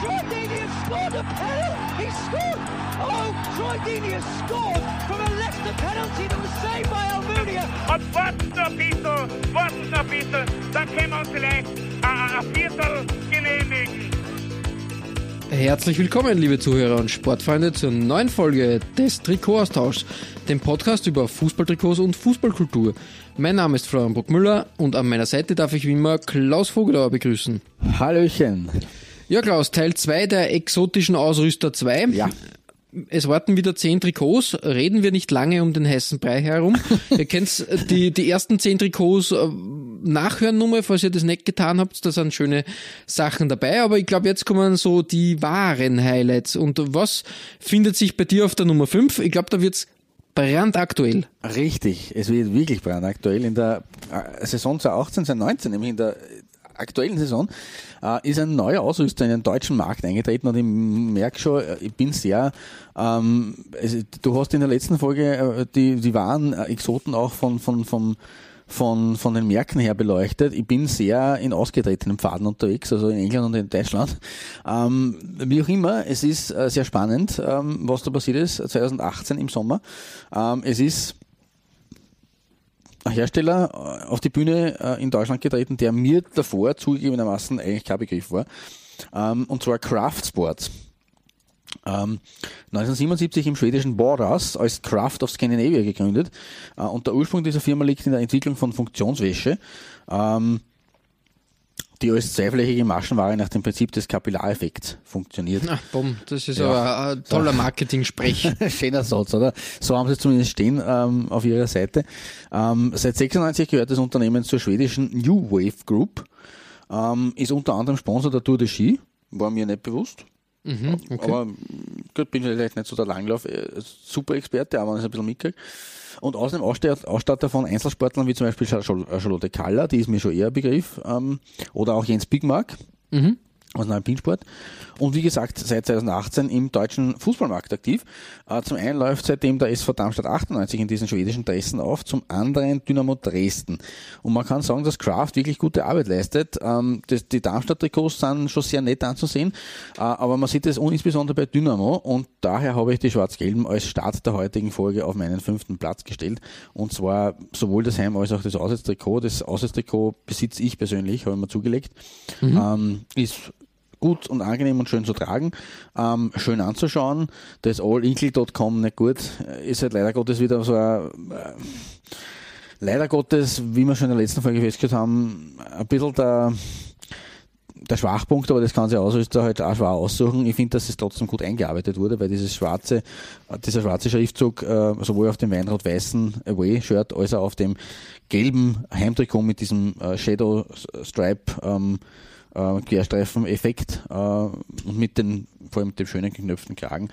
Troy Deeney has scored a penalty! He scored! Oh, Troy Deeney has scored from a Leicester penalty that was saved by Almunia! Und warten Sie ein bisschen, warten Sie ein bisschen, dann können wir uns vielleicht ein, ein Viertel genehmigen. Herzlich willkommen, liebe Zuhörer und Sportfreunde, zur neuen Folge des Trikotaustauschs, dem Podcast über Fußballtrikots und Fußballkultur. Mein Name ist Florian Bruckmüller und an meiner Seite darf ich wie immer Klaus Vogelauer begrüßen. Hallöchen. Ja, Klaus, Teil 2 der exotischen Ausrüster 2. Ja. Es warten wieder zehn Trikots. Reden wir nicht lange um den heißen Brei herum. ihr kennt die, die ersten zehn Trikots äh, nachhören nur mal, falls ihr das nicht getan habt. Da sind schöne Sachen dabei. Aber ich glaube, jetzt kommen so die wahren Highlights. Und was findet sich bei dir auf der Nummer 5? Ich glaube, da wird's brandaktuell. Richtig, es wird wirklich brandaktuell. In der äh, Saison 2018, 2019, nämlich in der aktuellen Saison, äh, ist ein neuer Ausrüster in den deutschen Markt eingetreten und ich merke schon, äh, ich bin sehr, ähm, es, du hast in der letzten Folge äh, die, die wahren Exoten auch von, von, von von, von den Märkten her beleuchtet. Ich bin sehr in ausgetretenen Pfaden unterwegs, also in England und in Deutschland. Ähm, wie auch immer, es ist äh, sehr spannend, ähm, was da passiert ist 2018 im Sommer. Ähm, es ist Hersteller äh, auf die Bühne äh, in Deutschland getreten, der mir davor zugegebenermaßen eigentlich kein Begriff war. Ähm, und zwar Craft Sports. Ähm, 1977 im schwedischen Boras als Craft of Scandinavia gegründet. Äh, und der Ursprung dieser Firma liegt in der Entwicklung von Funktionswäsche, ähm, die als zweiflächige Maschenware nach dem Prinzip des Kapillareffekts funktioniert. Ach, bumm, das ist ja. aber ein toller Marketing-Sprech. Schöner Satz, oder? So haben sie zumindest stehen ähm, auf ihrer Seite. Ähm, seit 96 gehört das Unternehmen zur schwedischen New Wave Group, ähm, ist unter anderem Sponsor der Tour de Ski, war mir nicht bewusst. Mhm, okay. Aber gut, bin vielleicht nicht so der Langlauf, äh, super Experte, aber man ist ein bisschen mitkriegt. Und außerdem Ausstatter von Einzelsportlern wie zum Beispiel Charlotte Kaller, die ist mir schon eher ein Begriff, ähm, oder auch Jens Bigmark. Mhm aus dem Alpinsport. Und wie gesagt, seit 2018 im deutschen Fußballmarkt aktiv. Äh, zum einen läuft seitdem der SV Darmstadt 98 in diesen schwedischen Dressen auf, zum anderen Dynamo Dresden. Und man kann sagen, dass Kraft wirklich gute Arbeit leistet. Ähm, die Darmstadt-Trikots sind schon sehr nett anzusehen, äh, aber man sieht es insbesondere bei Dynamo und daher habe ich die Schwarz-Gelben als Start der heutigen Folge auf meinen fünften Platz gestellt. Und zwar sowohl das Heim- als auch das Auswärtstrikot. Das Auswärtstrikot besitze ich persönlich, habe ich mir zugelegt. Mhm. Ähm, ist gut und angenehm und schön zu tragen, ähm, schön anzuschauen. Das allinkle.com nicht gut, ist halt leider Gottes wieder so ein, äh, leider Gottes, wie wir schon in der letzten Folge festgestellt haben, ein bisschen der, der Schwachpunkt, aber das kann sich Ausrüster halt auch schwer aussuchen. Ich finde, dass es trotzdem gut eingearbeitet wurde, weil dieses schwarze, dieser schwarze Schriftzug äh, sowohl auf dem Weinrot-weißen Away-Shirt als auch auf dem gelben Heimtrikot mit diesem äh, Shadow Stripe ähm, äh, Querstreifen-Effekt äh, und mit den, vor allem mit dem schönen geknöpften Kragen.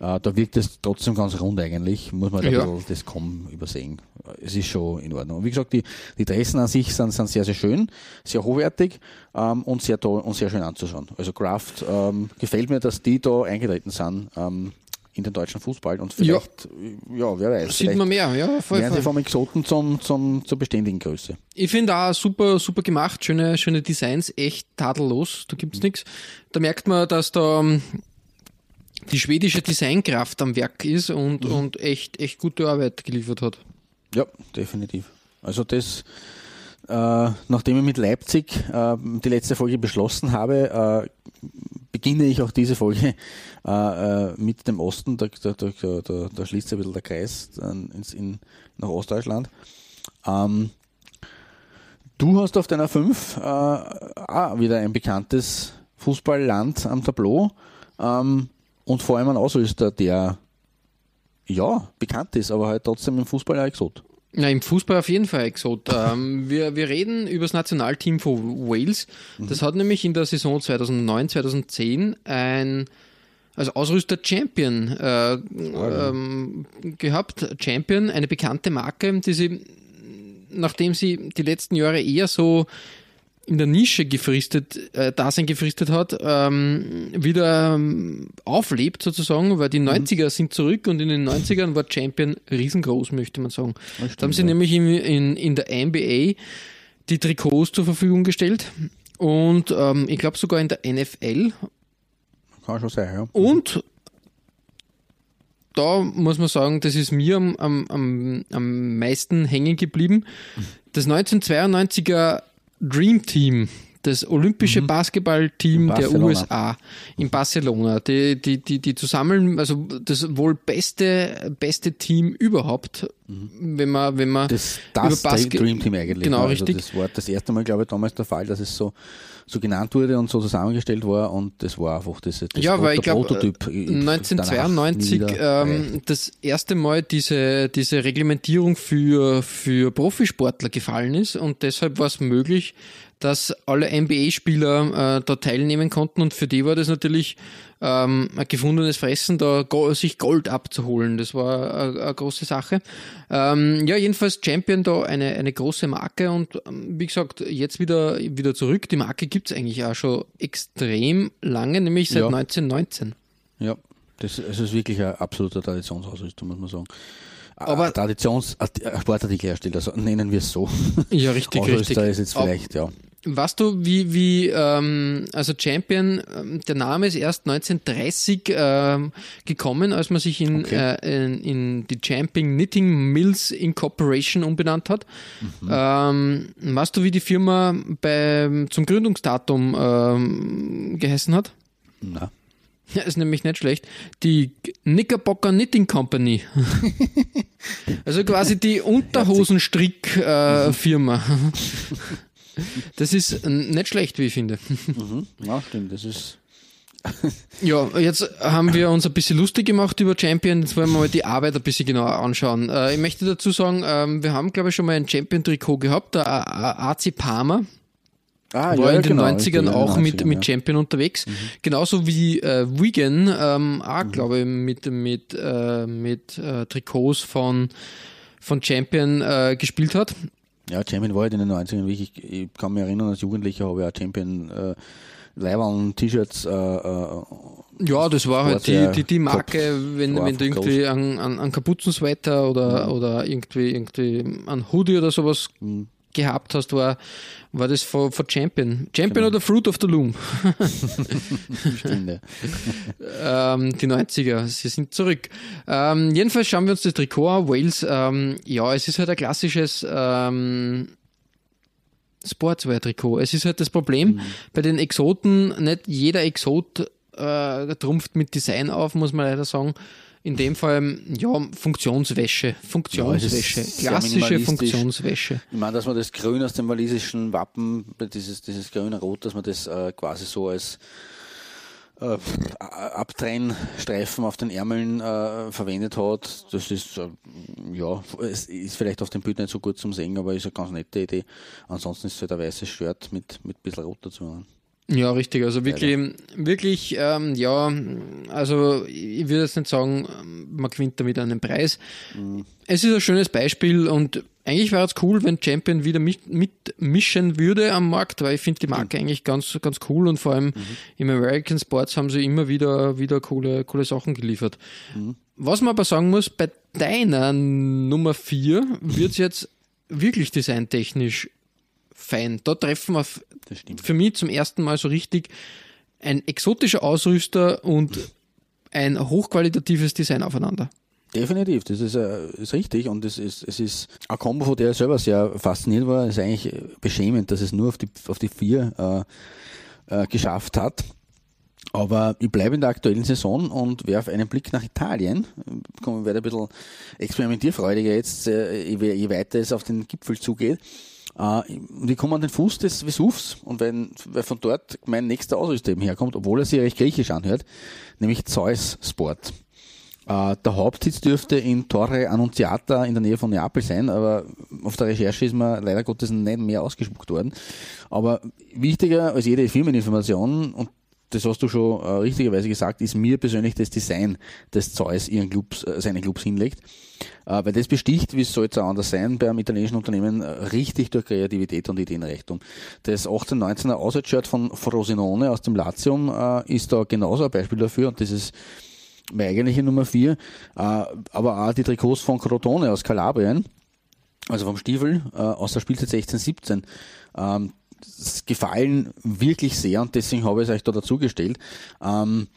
Äh, da wirkt es trotzdem ganz rund eigentlich, muss man Ja. das Komm übersehen. Äh, Es ist schon in Ordnung. Und wie gesagt, die, die Dressen an sich sind, sind sehr, sehr schön, sehr hochwertig ähm, und sehr toll und sehr schön anzuschauen. Also Kraft ähm, gefällt mir, dass die da eingetreten sind. Ähm, in den deutschen Fußball und vielleicht, ja, wer weiß. Sieht man mehr, ja, voll, werden sie voll. vom Exoten zum, zum, zur beständigen Größe. Ich finde auch super, super gemacht, schöne, schöne Designs, echt tadellos, da gibt's nix. Da merkt man, dass da ähm, die schwedische Designkraft am Werk ist und, und echt, echt gute Arbeit geliefert hat. Ja, definitiv. Also das, äh, nachdem ich mit Leipzig äh, die letzte Folge beschlossen habe, äh, beginne ich auch diese Folge äh, äh, mit dem Osten. Da, da, da, da, da schließt sich ein bisschen der Kreis ins, in, nach Ostdeutschland. Ähm, du hast auf deiner 5 äh, wieder ein bekanntes Fußballland am Tableau ähm, und vor allem ein Ausrüster, der ja bekannt ist, aber halt trotzdem im Fußball ein Exot. Na, im Fußball auf jeden Fall Exot. ähm, wir, wir reden über das Nationalteam von Wales. Das hat nämlich in der Saison 2009, 2010 ein als Ausrüster Champion äh, ähm, gehabt. Champion, eine bekannte Marke, die sie, nachdem sie die letzten Jahre eher so in der Nische gefristet, äh, Dasein gefristet hat, ähm, wieder ähm, auflebt sozusagen, weil die 90er sind zurück und in den 90ern war Champion riesengroß, möchte man sagen. da haben sie ja. nämlich in, in, in der NBA die Trikots zur Verfügung gestellt und ähm, ich glaube sogar in der NFL Kann schon sein, ja. und da muss man sagen, das ist mir am, am, am, am meisten hängen geblieben. Das 1992er Dream Team, das olympische Basketballteam In der. USA in Barcelona, die, die, die, die zusammen, also das wohl beste, beste Team überhaupt, wenn man, wenn man Das, über das Basket- Dream Team eigentlich. Genau, also richtig. Das war das erste Mal, glaube ich, damals der Fall, dass es so, so genannt wurde und so zusammengestellt war und das war einfach das, das ja, weil ich der glaube, Prototyp. Ich- danach 1992 nie wieder- ähm, das erste Mal diese, diese Reglementierung für, für Profisportler gefallen ist und deshalb war es möglich, dass alle NBA-Spieler äh, da teilnehmen konnten und für die war das natürlich ähm, ein gefundenes Fressen, da go sich Gold abzuholen. Das war eine, eine große Sache. Ähm, ja, jedenfalls Champion da eine, eine große Marke und ähm, wie gesagt, jetzt wieder, wieder zurück. Die Marke gibt's eigentlich auch schon extrem lange, nämlich seit Ja. 1919. Ja, das, es ist wirklich ein absoluter Traditionsausrüstung, muss man sagen. Aber- Traditions Sportartikelhersteller, so nennen wir es so. Ja, richtig, Ausrüster richtig. ist jetzt vielleicht, ja. Weißt du, wie, wie ähm, also Champion, ähm, der Name ist erst 1930 ähm, gekommen, als man sich in, Okay. äh, in, in die Champion Knitting Mills Incorporation umbenannt hat. Mhm. Ähm, weißt du, wie die Firma bei, zum Gründungsdatum ähm, geheißen hat? Na. Ja, ist nämlich nicht schlecht. Die Knickerbocker Knitting Company. also quasi die Unterhosenstrick-Firma. das ist nicht schlecht, wie ich finde. Mhm. Ja, stimmt, das ist. Ja, jetzt haben wir uns ein bisschen lustig gemacht über Champion. Jetzt wollen wir mal die Arbeit ein bisschen genauer anschauen. Äh, ich möchte dazu sagen, ähm, wir haben, glaube ich, schon mal ein Champion-Trikot gehabt, der AC Parma. Ah, war ja, in den genau, 90ern richtig, in den auch mit, 90ern, mit ja. Mhm. Champion unterwegs. Genauso wie äh, Wigan ähm, auch, Mhm. glaube ich, mit, mit, äh, mit äh, Trikots von, von Champion äh, gespielt hat. Ja, Champion war halt in den 90ern wirklich, ich kann mich erinnern, als Jugendlicher habe ich auch Champion äh, Leibern, T-Shirts, äh, äh, Ja, das war halt die, die, die Marke, wenn, wenn du irgendwie einen, einen, einen Kapuzensweater oder, oder irgendwie, irgendwie einen Hoodie oder sowas Mhm. gehabt hast, war, war das von, von Champion. Champion Genau. oder Fruit of the Loom. Stunde. ähm, die 90er, sie sind zurück. Ähm, jedenfalls schauen wir uns das Trikot an. Wales, ähm, ja, es ist halt ein klassisches ähm, Sportswear-Trikot. Es ist halt das Problem, bei den Exoten, nicht jeder Exot äh, trumpft mit Design auf, muss man leider sagen. In dem Fall, ja, Funktionswäsche. Funktionswäsche. Ja, Klassische. Funktionswäsche. Ich meine, dass man das Grün aus dem walisischen Wappen, dieses, dieses grüne Rot, dass man das äh, quasi so als äh, Abtrennstreifen auf den Ärmeln äh, verwendet hat, das ist, äh, ja, es ist vielleicht auf dem Bild nicht so gut zum Sehen, aber ist eine ganz nette Idee. Ansonsten ist es halt ein weißes Shirt mit, mit ein bisschen Rot dazu. Ja, richtig. Also wirklich, wirklich, ähm, ja, also ich würde jetzt nicht sagen, man gewinnt damit einen Preis. Es ist ein schönes Beispiel und eigentlich wäre es cool, wenn Champion wieder mit, mitmischen würde am Markt, weil ich finde die Marke eigentlich ganz, ganz cool und vor allem im American Sports haben sie immer wieder, wieder coole, coole Sachen geliefert. Was man aber sagen muss, bei deiner Nummer 4 wird es jetzt wirklich designtechnisch fein. Da treffen wir für mich zum ersten Mal so richtig ein exotischer Ausrüster und ein hochqualitatives Design aufeinander. Definitiv, das ist, äh, ist richtig und es ist, es ist ein Kombo, von der ich selber sehr fasziniert war. Es ist eigentlich beschämend, dass es nur auf die, auf die vier äh, äh, geschafft hat. Aber ich bleibe in der aktuellen Saison und werfe einen Blick nach Italien. Ich werde ein bisschen experimentierfreudiger jetzt, äh, je weiter es auf den Gipfel zugeht. Äh, Und ich komme an den Fuß des Vesuvs und wenn, weil von dort mein nächster Ausrüster eben herkommt, obwohl er sich recht griechisch anhört, nämlich Zeus Sport. Äh, der Hauptsitz dürfte in Torre Annunziata in der Nähe von Neapel sein, aber auf der Recherche ist mir leider Gottes nicht mehr ausgespuckt worden. Aber wichtiger als jede Firmeninformation und das hast du schon äh, richtigerweise gesagt, ist mir persönlich das Design des Zeus ihren Clubs, äh, seine Clubs hinlegt. Äh, weil das besticht, wie es soll es auch anders sein, beim italienischen Unternehmen äh, richtig durch Kreativität und Ideenreichtum. Das 1819er Auswärtsshirt von Frosinone aus dem Latium äh, ist da genauso ein Beispiel dafür und das ist meine eigentliche Nummer 4, äh, aber auch die Trikots von Crotone aus Kalabrien, also vom Stiefel aus der Spielzeit 16-17. Ähm, gefallen wirklich sehr und deswegen habe ich es euch da dazugestellt. Ähm,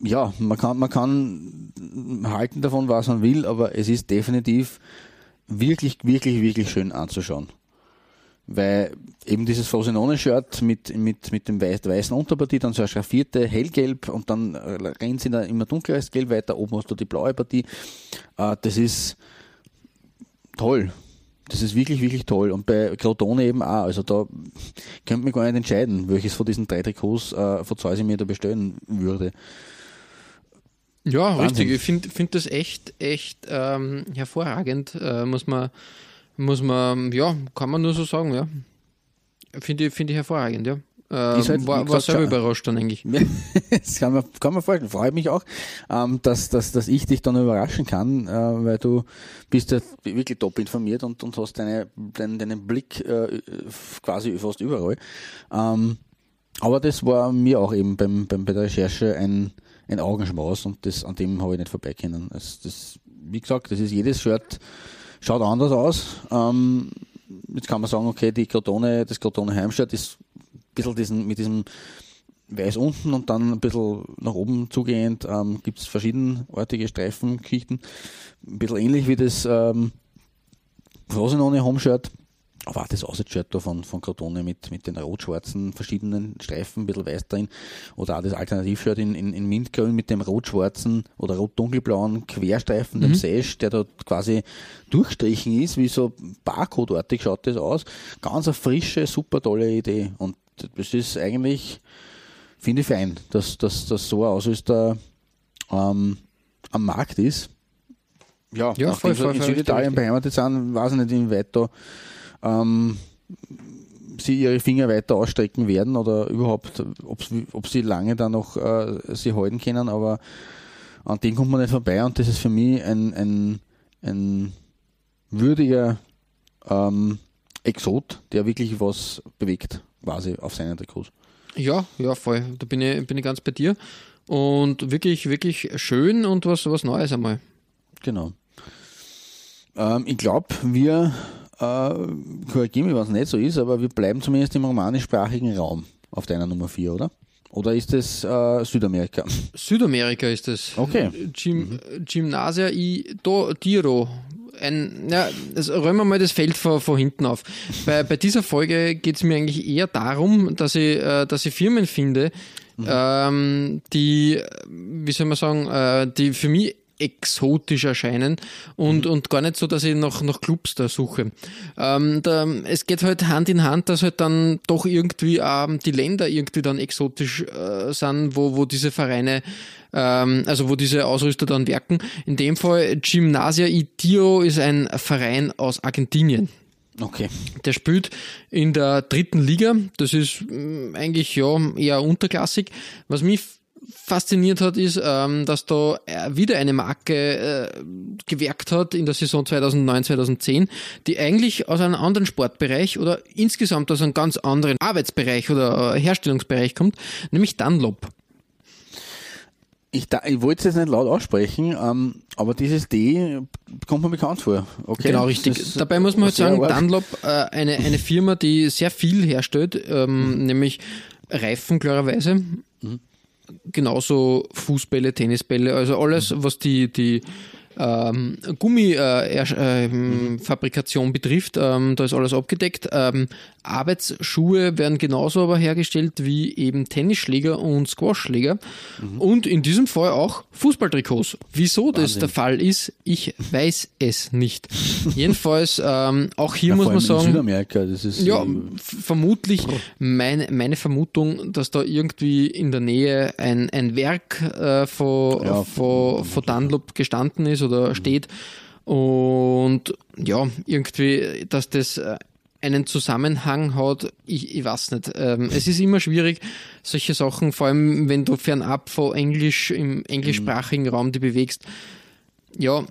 ja, man kann, man kann halten davon, was man will, aber es ist definitiv wirklich, wirklich, wirklich schön anzuschauen. Weil eben dieses Frosinone-Shirt mit, mit, mit dem weiß, weißen Unterpartie, dann so eine schraffierte hellgelb und dann rennt sie immer dunkleres Gelb weiter, oben hast du die blaue Partie. Äh, das ist toll. Das ist wirklich, wirklich toll. Und bei Crotone eben auch. Also da könnte man gar nicht entscheiden, welches von diesen drei Trikots äh, von Zeus ich mir da bestellen würde. Ja, Wahnsinn. richtig. Ich finde find das echt, echt ähm, hervorragend. Äh, muss man, muss man, ja, kann man nur so sagen, ja. Finde ich, find ich hervorragend, ja. Äh, halt, war, war selber überrascht dann eigentlich. das kann man, kann man vorstellen. Freut mich auch, ähm, dass, dass, dass ich dich dann überraschen kann, äh, weil du bist ja wirklich top informiert und, und hast deine, deinen, deinen Blick äh, quasi fast überall. Ähm, aber das war mir auch eben beim, beim, bei der Recherche ein, ein Augenschmaus und das, an dem habe ich nicht vorbeikommen. Also das, wie gesagt, das ist jedes Shirt schaut anders aus. Ähm, jetzt kann man sagen, okay, die Crotone, das Crotone Heimshirt ist bisschen diesen, mit diesem Weiß unten und dann ein bisschen nach oben zugehend ähm, gibt es verschiedenartige Streifengeschichten. Ein bisschen ähnlich wie das ähm, Frosinone Homeshirt aber auch das Aussitshirt da von, von Crotone mit, mit den rot-schwarzen verschiedenen Streifen, ein bisschen weiß drin. Oder auch das Alternativshirt in, in, in Mintgrün mit dem rot-schwarzen oder rot-dunkelblauen Querstreifen, mhm. dem Sash, der dort quasi durchstrichen ist, wie so Barcode-artig schaut das aus. Ganz eine frische, super tolle Idee. Und das ist eigentlich, finde ich fein, dass, dass, dass so ein Ausrüster ähm, am Markt ist. Ja, ja voll, voll, in Süditalien beheimatet sind, weiß ich nicht, inwieweit da ähm, sie ihre Finger weiter ausstrecken werden oder überhaupt, ob sie lange da noch äh, sie halten können, aber an den kommt man nicht vorbei und das ist für mich ein, ein, ein würdiger ähm, Exot, der wirklich was bewegt, quasi auf seinen Trikots. Ja, ja, voll. Da bin ich, bin ich ganz bei dir. Und wirklich, wirklich schön und was, was Neues einmal. Genau. Ähm, ich glaube, wir äh, korrigiere mich, was nicht so ist, aber wir bleiben zumindest im romanischsprachigen Raum auf deiner Nummer 4, oder? Oder ist es äh, Südamerika? Südamerika ist es. Okay. Gym, mhm. Gymnasia i Do, Tiro. Ein, ja, also räumen wir mal das Feld vor, vor hinten auf. Bei, bei dieser Folge geht es mir eigentlich eher darum, dass ich, äh, dass ich Firmen finde, mhm. ähm, die, wie soll man sagen, äh, die für mich exotisch erscheinen und, mhm. und gar nicht so, dass ich nach, nach Clubs da suche. Ähm, da, es geht halt Hand in Hand, dass halt dann doch irgendwie ähm, die Länder irgendwie dann exotisch äh, sind, wo, wo diese Vereine ähm, also wo diese Ausrüster dann werken. In dem Fall Gymnasia Itiro ist ein Verein aus Argentinien. Okay. Der spielt in der dritten Liga. Das ist mm, eigentlich ja eher unterklassig. Was mich fasziniert hat, ist, ähm, dass da wieder eine Marke äh, gewerkt hat in der Saison 2009, 2010, die eigentlich aus einem anderen Sportbereich oder insgesamt aus einem ganz anderen Arbeitsbereich oder äh, Herstellungsbereich kommt, nämlich Dunlop. Ich, da, ich wollte es jetzt nicht laut aussprechen, ähm, aber dieses D kommt mir bekannt vor. Okay. Genau, richtig. Das Dabei muss man halt sagen, arg. Dunlop, äh, eine, eine Firma, die sehr viel herstellt, ähm, mhm. nämlich Reifen klarerweise. Mhm genauso Fußbälle, Tennisbälle, also alles, was die, die ähm, Gummifabrikation äh, äh, betrifft, ähm, da ist alles abgedeckt. Ähm, Arbeitsschuhe werden genauso aber hergestellt wie eben Tennisschläger und Squashschläger. Mhm. Und in diesem Fall auch Fußballtrikots. Wieso Wahnsinn. das der Fall ist, ich weiß es nicht. Jedenfalls, ähm, auch hier ja, muss man sagen. Südamerika, das ist. Ja, vermutlich meine, meine Vermutung, dass da irgendwie in der Nähe ein, ein Werk äh, von, ja, von, von Dunlop gestanden ist oder mhm. steht. Und ja, irgendwie, dass das äh, einen Zusammenhang hat, ich, ich weiß nicht. Ähm, es ist immer schwierig, solche Sachen, vor allem wenn du fernab von Englisch im englischsprachigen Raum die bewegst. Ja,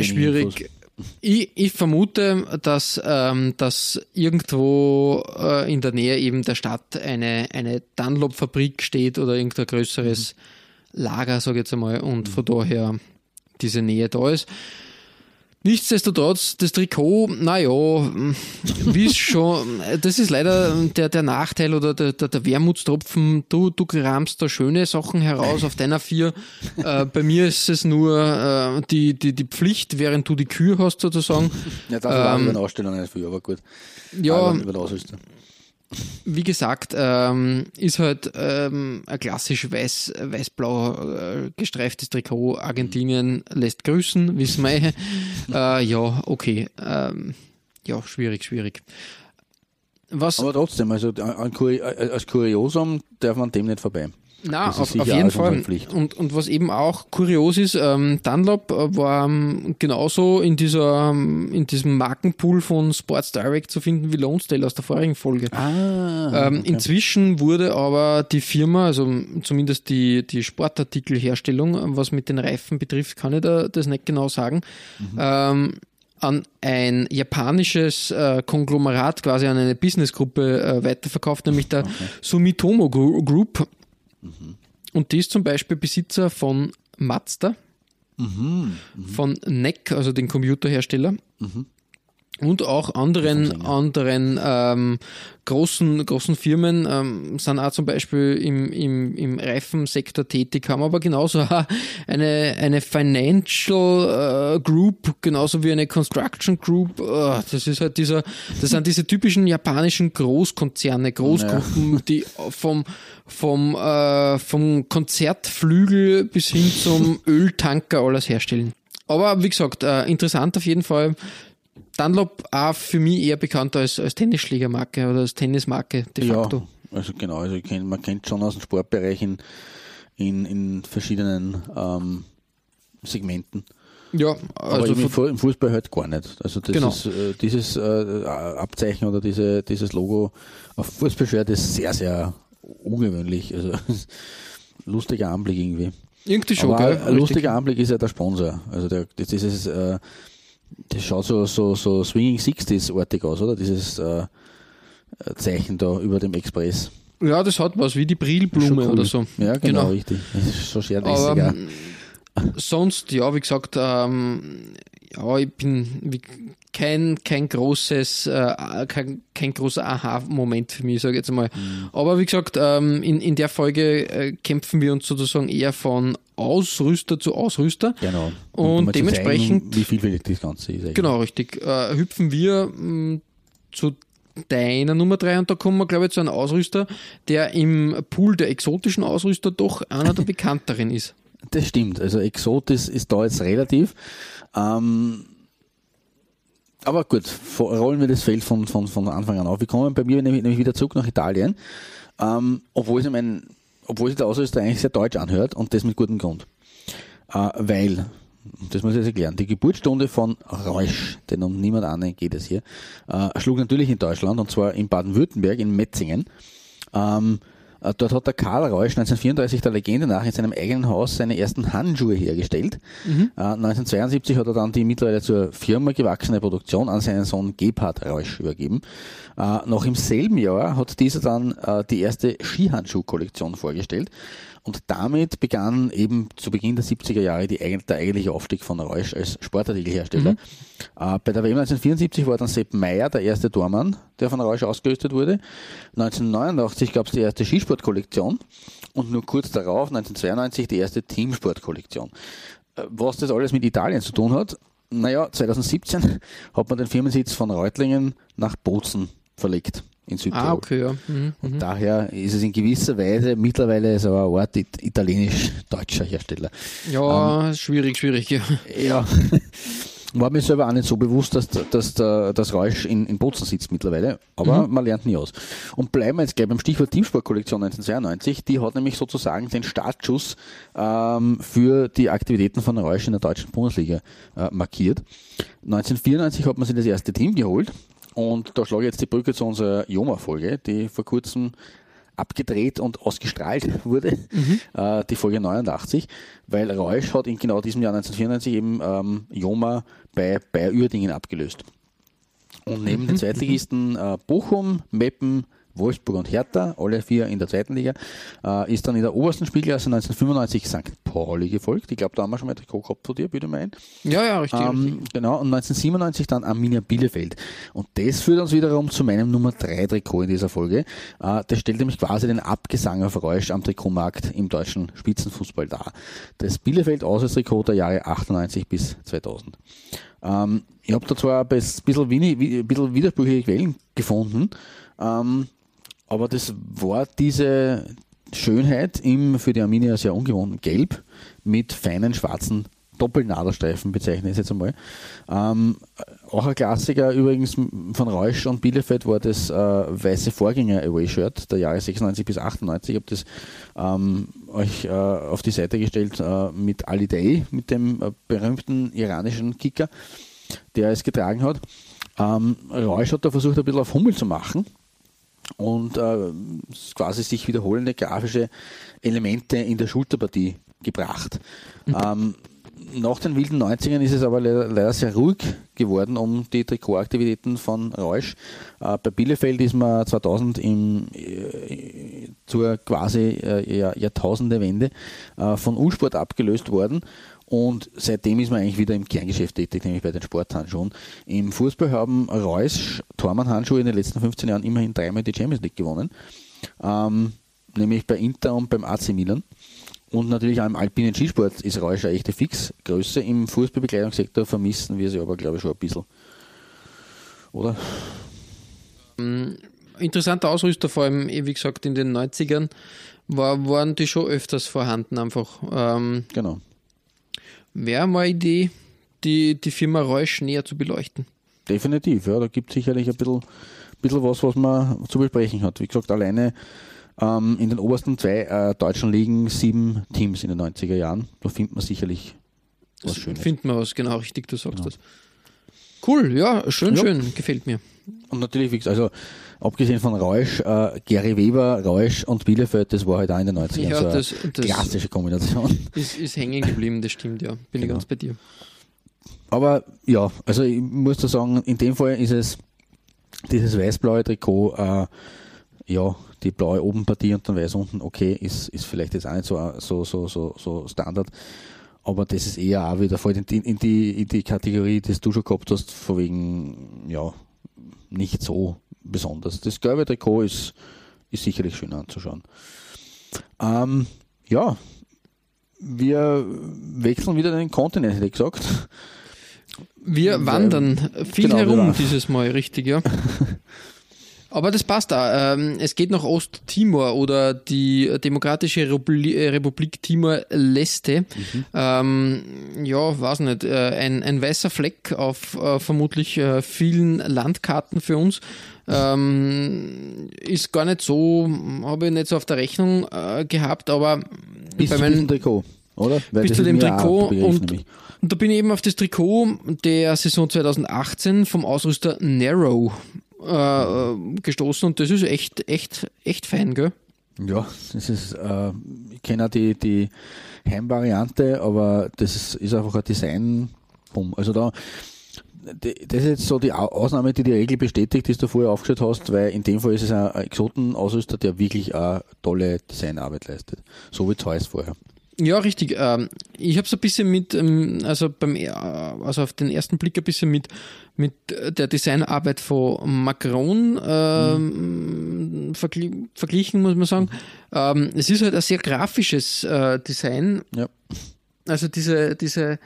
schwierig. Ich, ich vermute, dass, ähm, dass irgendwo äh, in der Nähe eben der Stadt eine, eine Dunlop-Fabrik steht oder irgendein größeres Lager, sage ich jetzt einmal, und von daher diese Nähe da ist. Nichtsdestotrotz, das Trikot, naja, wie es schon, das ist leider der, der Nachteil oder der, der, der Wermutstropfen. Du, du kramst da schöne Sachen heraus auf deiner vier. Äh, bei mir ist es nur äh, die, die, die Pflicht, während du die Kühe hast, sozusagen. Ja, das war ähm, eine Ausstellung nicht viel, aber gut. Ja, Aber über das ist wie gesagt, ähm, ist halt ähm, ein klassisch weiß, weiß-blau äh, gestreiftes Trikot. Argentinien lässt grüßen, wissen wir. eh. äh, ja, okay. Ähm, ja, schwierig, schwierig. Was, Aber trotzdem, also als Kuriosum darf man dem nicht vorbei. Na, auf, auf jeden Fall. Und, und was eben auch kurios ist, ähm, Dunlop äh, war ähm, genauso in dieser ähm, in diesem Markenpool von Sports Direct zu finden wie Lonesdale aus der vorigen Folge. Ah, Ähm, Inzwischen wurde aber die Firma, also zumindest die, die Sportartikelherstellung, was mit den Reifen betrifft, kann ich da das nicht genau sagen, ähm, an ein japanisches äh, Konglomerat, quasi an eine Businessgruppe äh, weiterverkauft, nämlich der Sumitomo Gru- Und die ist zum Beispiel Besitzer von Mazda, von NEC, also den Computerhersteller, und auch anderen, anderen ähm, großen, großen Firmen ähm, sind auch zum Beispiel im, im, im Reifensektor tätig, haben aber genauso eine, eine Financial äh, Group, genauso wie eine Construction Group. Äh, das ist halt dieser, das sind diese typischen japanischen Großkonzerne, Großgruppen, die vom, vom, äh, vom Konzertflügel bis hin zum Öltanker alles herstellen. Aber wie gesagt, äh, interessant auf jeden Fall. Dunlop auch für mich eher bekannt als, als Tennisschlägermarke oder als Tennismarke de facto. Ja, also genau, also kenn, man kennt schon aus dem Sportbereich in, in, in verschiedenen ähm, Segmenten. Ja, Aber also Fu- im Fußball halt gar nicht. Also das Genau. ist, äh, dieses äh, Abzeichen oder diese, dieses Logo auf Fußballshirt ist sehr, sehr ungewöhnlich. Also lustiger Anblick irgendwie. irgendwie schon, Aber gell? ein lustiger Anblick ist ja der Sponsor. Also der, das, dieses, äh, das schaut so, so, so Swinging Sixties-artig aus, oder? Dieses äh, Zeichen da über dem Express. Ja, das hat was, wie die Brilblume Schon cool. oder so. Ja, genau, Genau. richtig. So sehr Aber lässig. ähm, sonst, ja, wie gesagt, ähm, ja, ich bin kein, kein großes, äh, kein, kein großer Aha-Moment für mich, sage ich jetzt mal. Mhm. Aber wie gesagt, ähm, in, in der Folge äh, kämpfen wir uns sozusagen eher von Ausrüster zu Ausrüster. Genau. Und zu dementsprechend- zeigen, wie vielfältig das Ganze ist. eigentlich. Genau, richtig. Äh, hüpfen wir mh, zu deiner Nummer drei und da kommen wir, glaube ich, zu einem Ausrüster, der im Pool der exotischen Ausrüster doch einer der bekannteren ist. Das stimmt. Also Exotis ist da jetzt relativ. Ähm, aber gut, rollen wir das Feld von, von, von Anfang an auf. Wir kommen bei mir nämlich, nämlich wieder zurück nach Italien, ähm, obwohl, sich mein, obwohl sich der Ausrüster eigentlich sehr deutsch anhört und das mit gutem Grund. Äh, weil, das muss ich jetzt erklären, die Geburtsstunde von Reusch, denn um niemand anderen geht es hier, äh, schlug natürlich in Deutschland und zwar in Baden-Württemberg, in Metzingen. Ähm, äh, Dort hat der Karl Reusch 1934 der Legende nach in seinem eigenen Haus seine ersten Handschuhe hergestellt. Äh, 1972 hat er dann die mittlerweile zur Firma gewachsene Produktion an seinen Sohn Gebhard Reusch übergeben. Äh, Noch im selben Jahr hat dieser dann äh, die erste Skihandschuhkollektion vorgestellt. Und damit begann eben zu Beginn der 70er Jahre die, der eigentliche Aufstieg von Reusch als Sportartikelhersteller. Äh, bei der WM 1974 war dann Sepp Meyer der erste Tormann, der von Reusch ausgerüstet wurde. 1989 gab es die erste Skisportkollektion und nur kurz darauf, 1992, die erste Teamsportkollektion. Äh, Was das alles mit Italien zu tun hat, naja, 2017 hat man den Firmensitz von Reutlingen nach Bozen verlegt in Südtirol. Ah, okay, ja. Mhm. Und daher ist es in gewisser Weise mittlerweile so eine Art it- italienisch-deutscher Hersteller. Ja, schwierig, schwierig. Ja. Ja. War mir selber auch nicht so bewusst, dass, dass der, das Rausch in, in Bozen sitzt mittlerweile, aber man lernt nie aus. Und bleiben wir jetzt gleich beim Stichwort Teamsportkollektion 1992, die hat nämlich sozusagen den Startschuss ähm, für die Aktivitäten von Rausch in der deutschen Bundesliga äh, markiert. 1994 hat man sich das erste Team geholt Und da schlage ich jetzt die Brücke zu unserer Joma-Folge, die vor kurzem abgedreht und ausgestrahlt wurde, mhm. äh, die Folge 89, weil Reusch hat in genau diesem Jahr 1994 eben ähm, Joma bei Bayer Uerdingen abgelöst. Und neben mhm. den Zweitligisten äh, Bochum, Meppen, Wolfsburg und Hertha, alle vier in der zweiten Liga, äh, ist dann in der obersten Spielklasse 1995 St. Pauli gefolgt. Ich glaube, da haben wir schon mal Trikot gehabt von dir, bitte mein. Ja, ja, richtig, ähm, richtig. Genau, und 1997 dann Arminia Bielefeld. Und das führt uns wiederum zu meinem Nummer 3 Trikot in dieser Folge. Äh, das stellt nämlich quasi den Abgesang auf Reusch am Trikotmarkt im deutschen Spitzenfußball dar. Das Bielefeld Auswärtstrikot der Jahre 98 bis 2000. Ähm, ich habe da zwar ein bisschen, wenig, ein bisschen widersprüchliche Quellen gefunden, ähm, aber das war diese Schönheit im für die Arminia sehr ungewohnten Gelb mit feinen schwarzen Doppelnadelstreifen bezeichne ich es jetzt einmal. Ähm, auch ein Klassiker übrigens von Reusch und Bielefeld war das äh, weiße Vorgänger Away-Shirt der Jahre 96 bis 98. Ich habe das ähm, euch äh, auf die Seite gestellt äh, mit Ali Day, mit dem äh, berühmten iranischen Kicker, der es getragen hat. Ähm, Reusch hat da versucht, ein bisschen auf Hummel zu machen und äh, quasi sich wiederholende grafische Elemente in der Schulterpartie gebracht. Mhm. Ähm, nach den wilden 90ern ist es aber leider, leider sehr ruhig geworden um die Trikotaktivitäten von Reusch. Äh, bei Bielefeld ist man 2000 im, äh, zur quasi äh, Jahrtausendewende äh, von U-Sport abgelöst worden und seitdem ist man eigentlich wieder im Kerngeschäft tätig, nämlich bei den Sporthandschuhen. Im Fußball haben Reus Tormann-Handschuhe in den letzten 15 Jahren immerhin dreimal die Champions League gewonnen. Ähm, nämlich bei Inter und beim AC Milan. Und natürlich auch im alpinen Skisport ist Reus eine echte Fixgröße. Im Fußballbekleidungssektor vermissen wir sie aber, glaube ich, schon ein bisschen. Oder? Mm, interessanter Ausrüster, vor allem, wie gesagt, in den 90ern, war, waren die schon öfters vorhanden einfach. Ähm, genau wäre mal eine Idee, die, die Firma Reusch näher zu beleuchten. Definitiv, ja, da gibt es sicherlich ein bisschen, bisschen was, was man zu besprechen hat. Wie gesagt, alleine ähm, in den obersten zwei äh, deutschen Ligen sieben Teams in den 90er Jahren. Da findet man sicherlich was Schönes. Findet man was, genau richtig, du sagst ja. das. Cool, ja, schön, ja. schön, gefällt mir. Und natürlich, wie gesagt, also abgesehen von Reusch, äh, Gary Weber, Reusch und Bielefeld, das war halt auch in den 90ern ja, so das, eine das klassische Kombination. Ist, ist hängen geblieben, das stimmt, ja. Bin genau. ich ganz bei dir. Aber ja, also ich muss da sagen, in dem Fall ist es dieses weiß-blaue Trikot, äh, ja, die blaue Obenpartie und dann weiß unten, okay, ist, ist vielleicht jetzt auch nicht so, so, so, so, so Standard. Aber das ist eher auch wieder voll in die, in die, in die Kategorie, die du schon gehabt hast, von wegen, ja, nicht so besonders. Das gelbe Trikot ist, ist sicherlich schön anzuschauen. Ähm, ja, wir wechseln wieder den Kontinent, hätte ich gesagt. Wir wandern viel genau, herum dieses Mal, richtig, ja. Aber das passt da. Ähm, es geht nach Osttimor oder die Demokratische äh, Republik Timor-Leste. Mhm. Ähm, ja, weiß nicht. Äh, ein, ein weißer Fleck auf äh, vermutlich vielen Landkarten für uns. Ähm, ist gar nicht so, habe ich nicht so auf der Rechnung gehabt, aber bis bei meinem Trikot, oder? Weil bis zu dem Trikot und, und, da bin ich eben auf das Trikot der Saison 2018 vom Ausrüster Narrow äh, gestoßen und das ist echt, echt, echt fein, gell? Ja, das ist, äh, ich kenne auch die, die Heimvariante, aber das ist, ist einfach ein Design. Also da, das ist jetzt so die Ausnahme, die die Regel bestätigt, die du vorher aufgestellt hast, weil in dem Fall ist es ein Exotenausrüster, der wirklich eine tolle Designarbeit leistet. So wie Zeus vorher. Ja, richtig. Ähm, ich habe es ein bisschen mit, ähm, also beim, also auf den ersten Blick ein bisschen mit, mit der Designarbeit von Macron ähm, mhm. verglichen, muss man sagen. Mhm. es ist halt ein sehr grafisches äh, Design. Ja. Also diese, diese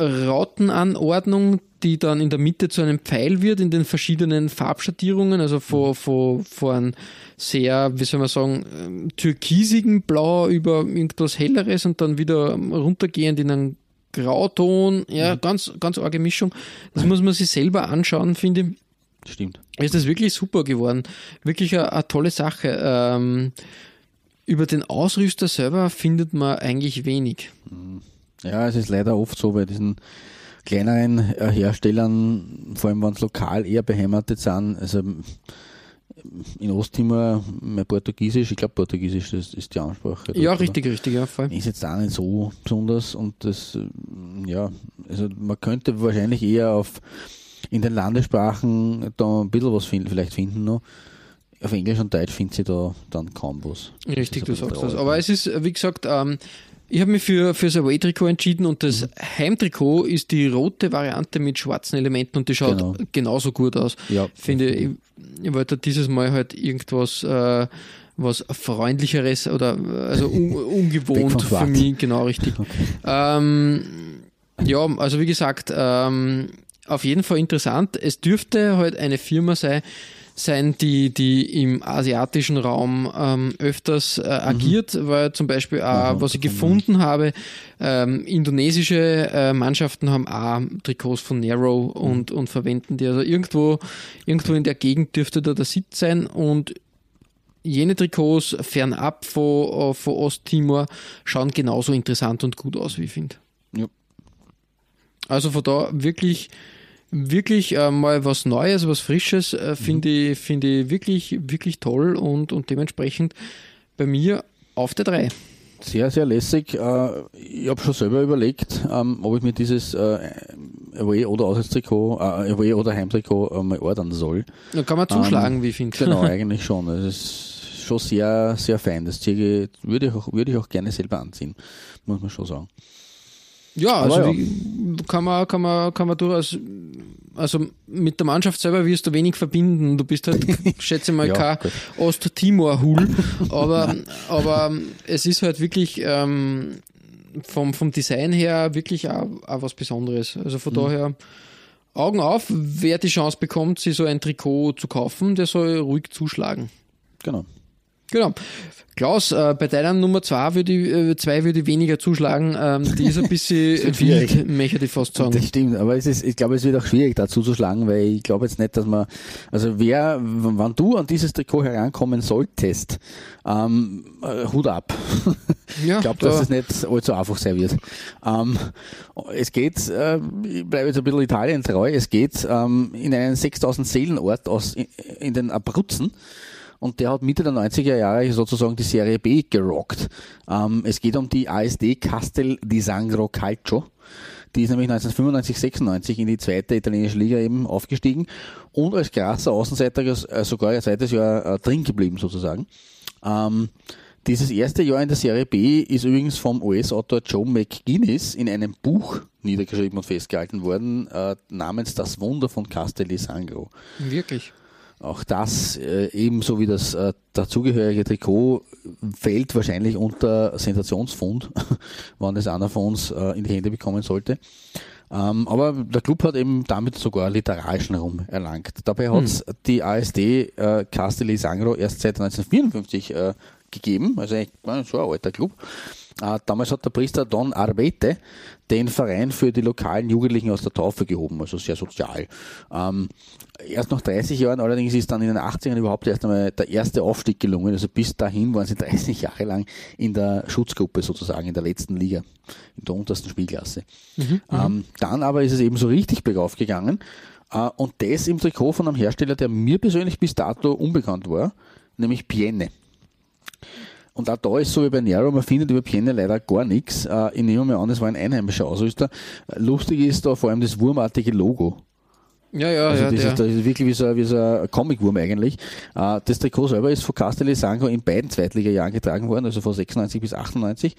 Rautenanordnung, die dann in der Mitte zu einem Pfeil wird in den verschiedenen Farbschattierungen, also von, mhm. von, von sehr, wie soll man sagen, ähm, türkisigen Blau über irgendwas Helleres und dann wieder runtergehend in einen Grauton. Ja, mhm. ganz, ganz arge Mischung. Das muss man sich selber anschauen, finde ich. Stimmt. Ist das wirklich super geworden. Wirklich eine, eine tolle Sache. Ähm, über den Ausrüster selber findet man eigentlich wenig. Ja, es ist leider oft so bei diesen kleineren äh, Herstellern, vor allem wenn es lokal eher beheimatet sind, also in Osttimor mehr Portugiesisch, ich glaube Portugiesisch das ist die Ansprache. Ja, dort, richtig, richtig, ja, voll. oder? Ist jetzt auch nicht so besonders und das, ja, also man könnte wahrscheinlich eher auf in den Landessprachen da ein bisschen was finden, vielleicht finden noch. Auf Englisch und Deutsch findet sie da dann kaum was. Richtig, du sagst das. Aber es ist, wie gesagt, ähm, ich habe mich für, das Away-Trikot entschieden und das Mhm. Heimtrikot ist die rote Variante mit schwarzen Elementen und die schaut Genau. genauso gut aus. Ja. Finde ich, ich wollte dieses Mal halt irgendwas äh, was freundlicheres oder also un, ungewohnt für mich, genau richtig. Ähm, ja, also wie gesagt, ähm, auf jeden Fall interessant. Es dürfte halt eine Firma sein, sein, die, die im asiatischen Raum ähm, öfters äh, agiert, weil zum Beispiel auch, was ich gefunden habe, ähm, indonesische äh, Mannschaften haben auch Trikots von Nero und, und verwenden die. Also irgendwo, irgendwo in der Gegend dürfte da der Sitz sein und jene Trikots fernab von, äh, von Osttimor schauen genauso interessant und gut aus, wie ich finde. Ja. Also von da wirklich, wirklich äh, mal was Neues, was Frisches, äh, finde ich, finde ich wirklich, wirklich toll und, und dementsprechend bei mir auf der 3. Sehr, sehr lässig. Äh, Ich habe schon selber überlegt, ähm, ob ich mir dieses äh, Away- oder Auswärtstrikot, äh, Away- oder Heimtrikot äh, mal ordern soll. Da kann man zuschlagen, wie ich finde. Genau, eigentlich schon. Das ist schon sehr, sehr fein. Das ziehe ich, würde ich auch, würde ich auch gerne selber anziehen, muss man schon sagen. Ja, also ja. Wie, kann man, kann man, kann man durchaus, also mit der Mannschaft selber wirst du wenig verbinden. Du bist halt, schätze mal, Ja, kein gut. Ost-Timor-Hul, aber, aber es ist halt wirklich ähm, vom, vom Design her wirklich auch, auch was Besonderes. Also Mhm. von daher Augen auf, wer die Chance bekommt, sich so ein Trikot zu kaufen, der soll ruhig zuschlagen. Genau. Genau. Klaus, äh, bei deiner Nummer zwei würde ich, äh, zwei würde ich weniger zuschlagen. Ähm, die ist ein bisschen schwierig. wild, möchte ich fast sagen. Das stimmt, aber es ist, ich glaube, es wird auch schwierig dazu zu schlagen, weil ich glaube jetzt nicht, dass man, also wer, wann du an dieses Trikot herankommen solltest, ähm, äh, Hut ab. Ja, ich glaube, da- dass es nicht allzu einfach sein wird. Ähm, es geht, äh, ich bleibe jetzt ein bisschen Italien treu, es geht ähm, in einen 6000 Seelenort aus, in, in den Abruzzen. Und der hat Mitte der 90er Jahre sozusagen die Serie B gerockt. Ähm, es geht um die ASD Castel di Sangro Calcio. Die ist nämlich 1995, 96 in die zweite italienische Liga eben aufgestiegen und als krasser Außenseiter äh, sogar ein zweites Jahr äh, drin geblieben sozusagen. Ähm, dieses erste Jahr in der Serie B ist übrigens vom US-Autor Joe McGuinness in einem Buch niedergeschrieben und festgehalten worden, äh, namens Das Wunder von Castel di Sangro. Wirklich. Auch das, äh, ebenso wie das äh, dazugehörige Trikot, fällt wahrscheinlich unter Sensationsfund, wann es einer von uns äh, in die Hände bekommen sollte. Ähm, aber der Club hat eben damit sogar literarischen Ruhm erlangt. Dabei hat es die ASD äh, Castelli Sangro erst seit 1954 äh, gegeben, also eigentlich schon ein alter Club. Äh, damals hat der Priester Don Arbete den Verein für die lokalen Jugendlichen aus der Taufe gehoben, also sehr sozial. Ähm, erst nach 30 Jahren allerdings ist dann in den 80ern überhaupt erst einmal der erste Aufstieg gelungen. Also bis dahin waren sie 30 Jahre lang in der Schutzgruppe sozusagen, in der letzten Liga, in der untersten Spielklasse. ähm, dann aber ist es eben so richtig bergauf gegangen. Äh, und das im Trikot von einem Hersteller, der mir persönlich bis dato unbekannt war, nämlich Pienne. Und auch da ist so wie bei Nero, man findet über Pienne leider gar nichts. Äh, ich nehme mal an, es war ein einheimischer Ausrüster. Äh, Lustig ist da vor allem das wurmartige Logo. Ja, ja, Also ja. das, Der, ist, das ist wirklich wie so, ein- wie so ein Comicwurm eigentlich. Äh, Das Trikot selber ist von Castelli Sango in beiden Zweitliga-Jahren getragen worden, also von 96 bis 98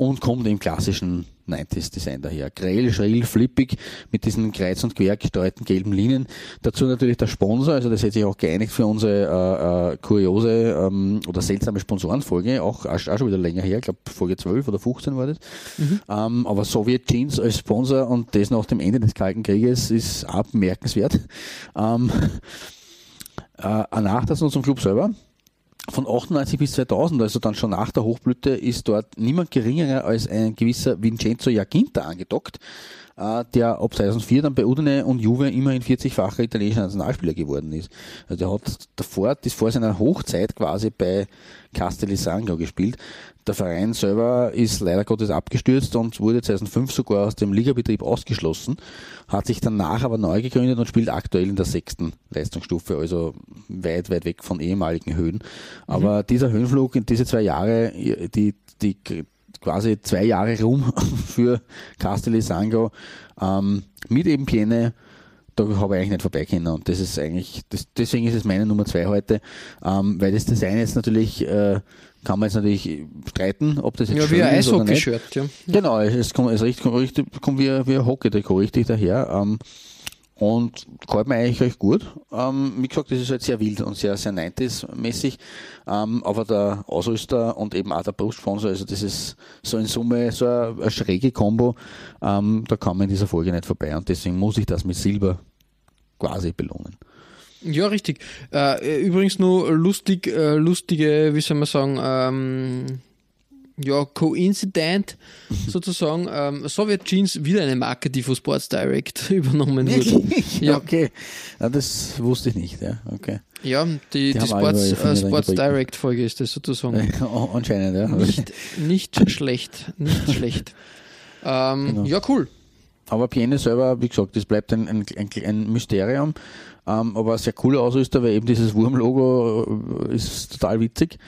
und kommt im klassischen 90s-Design daher. Grell, schrill, flippig, mit diesen kreuz und quer gestreuten gelben Linien. Dazu natürlich der Sponsor, also das hätte sich auch geeinigt für unsere äh, äh, kuriose ähm, oder seltsame Sponsorenfolge, auch, auch schon wieder länger her, ich glaube Folge 12 oder 15 war das. Ähm, aber Soviet Jeans als Sponsor und das nach dem Ende des Kalten Krieges ist auch bemerkenswert. Ähm, äh, ein Nachteil zum Club selber. Von 98 bis 2000, also dann schon nach der Hochblüte, ist dort niemand geringerer als ein gewisser Vincenzo Jacinta angedockt. äh, der ab 2004 dann bei Udine und Juve immerhin 40-facher italienischer Nationalspieler geworden ist. Also der hat davor, das vor seiner Hochzeit quasi bei Castellisangro gespielt. Der Verein selber ist leider Gottes abgestürzt und wurde 2005 sogar aus dem Ligabetrieb ausgeschlossen, hat sich danach aber neu gegründet und spielt aktuell in der sechsten Leistungsstufe, also weit, weit weg von ehemaligen Höhen. Aber mhm. dieser Höhenflug in diese zwei Jahre, die, die quasi zwei Jahre Ruhm für Castelli ähm, mit eben Piene, da habe ich eigentlich nicht vorbeikommen und das ist eigentlich, das, deswegen ist es meine Nummer zwei heute, ähm, weil das Design jetzt natürlich, äh, kann man jetzt natürlich streiten, ob das jetzt ja, schön wie ein ist oder nicht. Eishockey-Shirt, ja. Genau, es kommt, es kommt, richtig, kommt wie, wie ein Hockey-Trikot richtig daher. Ähm, und gefällt mir eigentlich recht gut. Ähm, wie gesagt, das ist halt sehr wild und sehr, sehr 90s-mäßig. Ähm, aber der Ausrüster und eben auch der Brustsponsor, also das ist so in Summe so eine, eine schräge Kombo. Ähm, da kann man in dieser Folge nicht vorbei und deswegen muss ich das mit Silber quasi belohnen. Ja, richtig. Äh, übrigens nur lustig, äh, lustige, wie soll man sagen, ähm, ja, coincident sozusagen. Ähm, Soviet Jeans wieder eine Marke, die von Sports Direct übernommen wurde. Ja, okay. Ja, das wusste ich nicht, ja. Okay. Ja, die, die, die Sports, äh, Sports Direct Folge ist das sozusagen. Anscheinend, ja. Nicht, nicht schlecht, nicht schlecht. Ähm, genau. Ja, cool. Aber Piene selber, wie gesagt, das bleibt ein, ein, ein Mysterium. Ähm, aber sehr cool Ausrüster, weil eben dieses Wurmlogo äh, ist total witzig.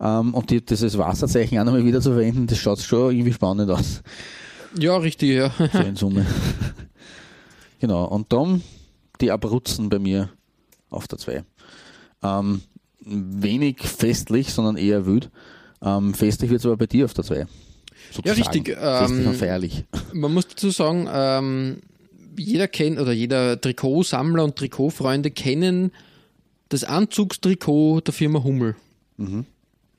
Ähm, und die, dieses Wasserzeichen auch nochmal wieder zu verwenden, das schaut schon irgendwie spannend aus. Ja, richtig, ja. So in Summe. genau, und dann die Abruzzen bei mir auf der 2. Ähm, wenig festlich, sondern eher wild. Ähm, festlich wird es aber bei dir auf der 2. Ja, richtig. Festlich ähm, und feierlich. Man muss dazu sagen, ähm, jeder kennt oder jeder Trikotsammler und Trikotfreunde kennen das Anzugstrikot der Firma Hummel. Mhm.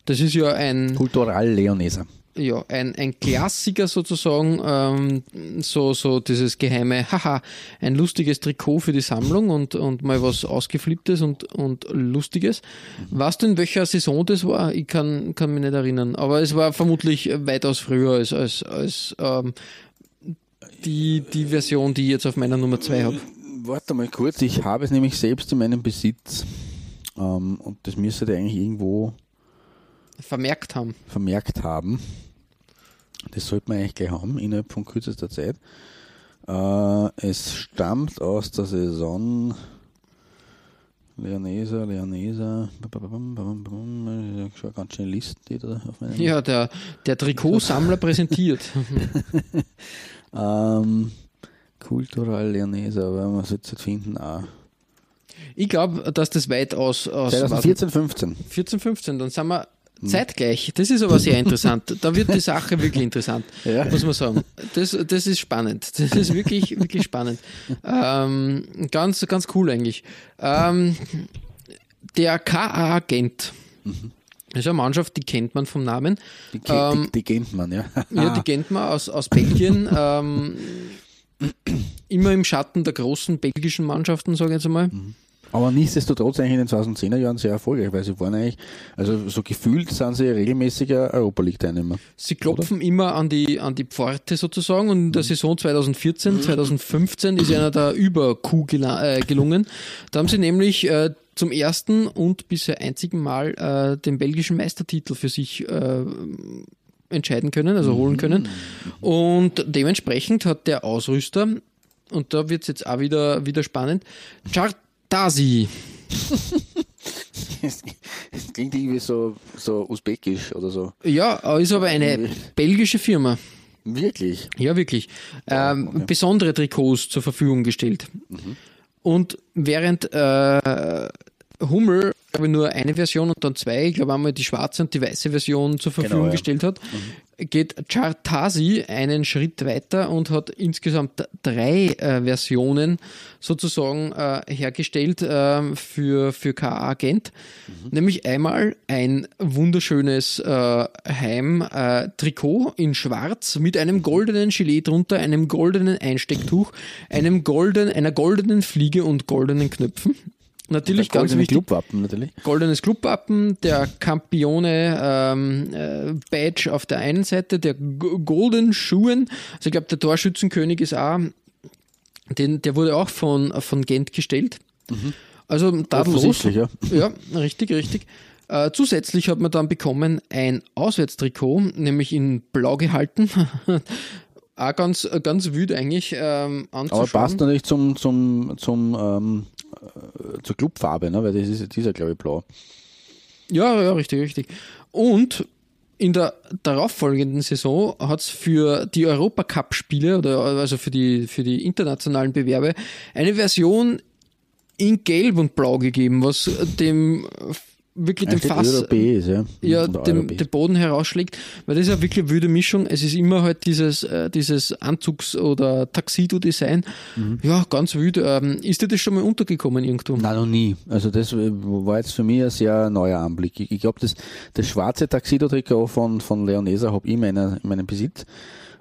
Das ist ja ein. Kultural Leoneser. Ja, ein, ein Klassiker sozusagen, ähm, so, so dieses geheime, haha, ein lustiges Trikot für die Sammlung und, und mal was Ausgeflipptes und, und Lustiges. Mhm. Weißt du, in welcher Saison das war? Ich kann, kann mich nicht erinnern, aber es war vermutlich weitaus früher als, als, als ähm, die, die Version, die ich jetzt auf meiner Nummer 2 habe. Warte mal kurz, ich habe es nämlich selbst in meinem Besitz ähm, und das müsste eigentlich irgendwo vermerkt haben. Vermerkt haben. Das sollte man eigentlich gleich haben, innerhalb von kürzester Zeit. Äh, es stammt aus der Saison Leonesa, Leonesa, schon ganz schön Listen, die da auf meinem Ja, der, der Trikotsammler präsentiert. ähm, Kultural Leonesa, aber man sollte es finden auch. Ich glaube, dass das weit aus. aus 2014, 15. 14, 15, dann sind wir Zeitgleich, das ist aber sehr interessant. Da wird die Sache wirklich interessant, ja. muss man sagen. Das, das ist spannend. Das ist wirklich, wirklich spannend. Ähm, ganz, ganz cool eigentlich. Ähm, der KA Gent. Mhm. Das ist eine Mannschaft, die kennt man vom Namen. Die, ähm, die, die kennt man, ja. ja, die kennt man aus, aus Belgien. ähm, immer im Schatten der großen belgischen Mannschaften, sage ich jetzt einmal. Mhm. Aber nichtsdestotrotz eigentlich in den 2010er Jahren sehr erfolgreich, weil sie waren eigentlich, also so gefühlt sind sie regelmäßiger Europa League Teilnehmer. Sie klopfen oder? immer an die, an die Pforte sozusagen und in der mhm. Saison 2014, 2015 ist einer der Über-Coup äh, gelungen. Da haben sie nämlich äh, zum ersten und bisher einzigen Mal äh, den belgischen Meistertitel für sich äh, entscheiden können, also holen mhm. können. Und dementsprechend hat der Ausrüster, und da wird es jetzt auch wieder, wieder spannend, Chart Dasi. Es klingt irgendwie so, so usbekisch oder so. Ja, ist aber eine belgische Firma. Wirklich? Ja, wirklich. Ähm, okay. Besondere Trikots zur Verfügung gestellt. Mhm. Und während äh, Hummel glaube nur eine Version und dann zwei, ich glaube einmal die schwarze und die weiße Version zur Verfügung genau, ja. gestellt hat, mhm. geht Chartasi einen Schritt weiter und hat insgesamt drei äh, Versionen sozusagen äh, hergestellt äh, für, für KA Gent. Mhm. Nämlich einmal ein wunderschönes äh, Heim-Trikot in schwarz mit einem goldenen Gilet drunter, einem goldenen Einstecktuch, einem golden, einer goldenen Fliege und goldenen Knöpfen. Natürlich ganz wichtig. Clubwappen natürlich. Goldenes Clubwappen, der Campione ähm, äh, Badge auf der einen Seite, der Golden Schuhen. Also ich glaube, der Torschützenkönig ist auch Den, der wurde auch von, von Gent gestellt. Also tadellos. Ja. Ja, richtig, richtig. Äh, zusätzlich hat man dann bekommen ein Auswärtstrikot, nämlich in blau gehalten. auch ganz, ganz wüd eigentlich ähm, Aber passt natürlich zum, zum, zum, ähm, äh, zur Clubfarbe, ne? weil das ist ja, glaube ich, blau. Ja, ja, richtig, richtig. Und in der darauffolgenden Saison hat es für die Europacup-Spiele oder also für die, für die internationalen Bewerbe eine Version in Gelb und Blau gegeben, was dem wirklich Stück Fass europäisch, ja. ja, Oder dem, den Boden herausschlägt, weil das ist ja wirklich eine wilde Mischung. Es ist immer halt dieses, äh, dieses Anzugs- oder Taxido-Design. Mhm. Ja, ganz wild. Ähm, ist dir das schon mal untergekommen irgendwo? Nein, noch nie. Also das äh, war jetzt für mich ein sehr neuer Anblick. Ich, ich glaube, das, das schwarze Taxido-Trikot von, von Leonesa habe ich in, meiner, in meinem Besitz.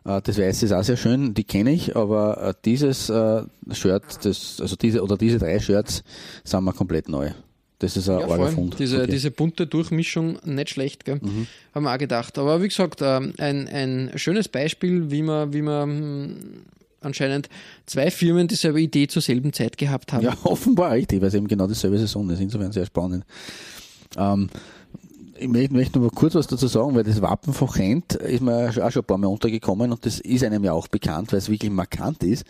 Äh, Das weiße ist auch sehr schön, die kenne ich, aber äh, dieses Shirt, das, also diese oder diese drei Shirts sind mir komplett neu. Das ist ein Ja, vor arger allem Fund. diese, Okay. Mhm. diese bunte Durchmischung, nicht schlecht, gell? Haben wir auch gedacht. Aber wie gesagt, ähm, ein, ein schönes Beispiel, wie man, wie man hm, anscheinend zwei Firmen dieselbe Idee zur selben Zeit gehabt haben. Ja, offenbar richtig, weil es eben genau dieselbe Saison ist. Insofern sehr spannend. Ähm, ich möchte, nur kurz was dazu sagen, weil das Wappen von Gent ist mir auch schon ein paar Mal untergekommen und das ist einem ja auch bekannt, weil es wirklich markant ist.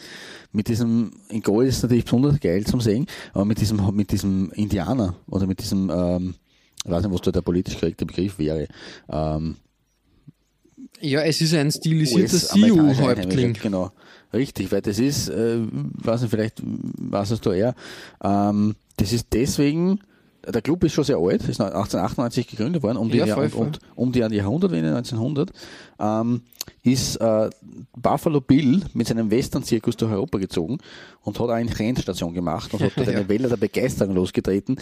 Mit diesem, in Gold ist es natürlich besonders geil zum Sehen, aber mit diesem, mit diesem Indianer oder mit diesem, ähm, ich weiß nicht, was da der politisch korrekte Begriff wäre, ähm, Ja, es ist ein stilisierter. Einheimischer, Genau, richtig, weil das ist, äh, weiß nicht, vielleicht weiß es du eher, ähm, das ist deswegen, der Club ist schon sehr alt, ist 1898 gegründet worden, um die, Ja, voll, voll. und, um die Jahrhundertwende 1900, ähm, ist äh, Buffalo Bill mit seinem Western-Zirkus durch Europa gezogen und hat eine Rennstation gemacht und hat dort eine. Welle der Begeisterung losgetreten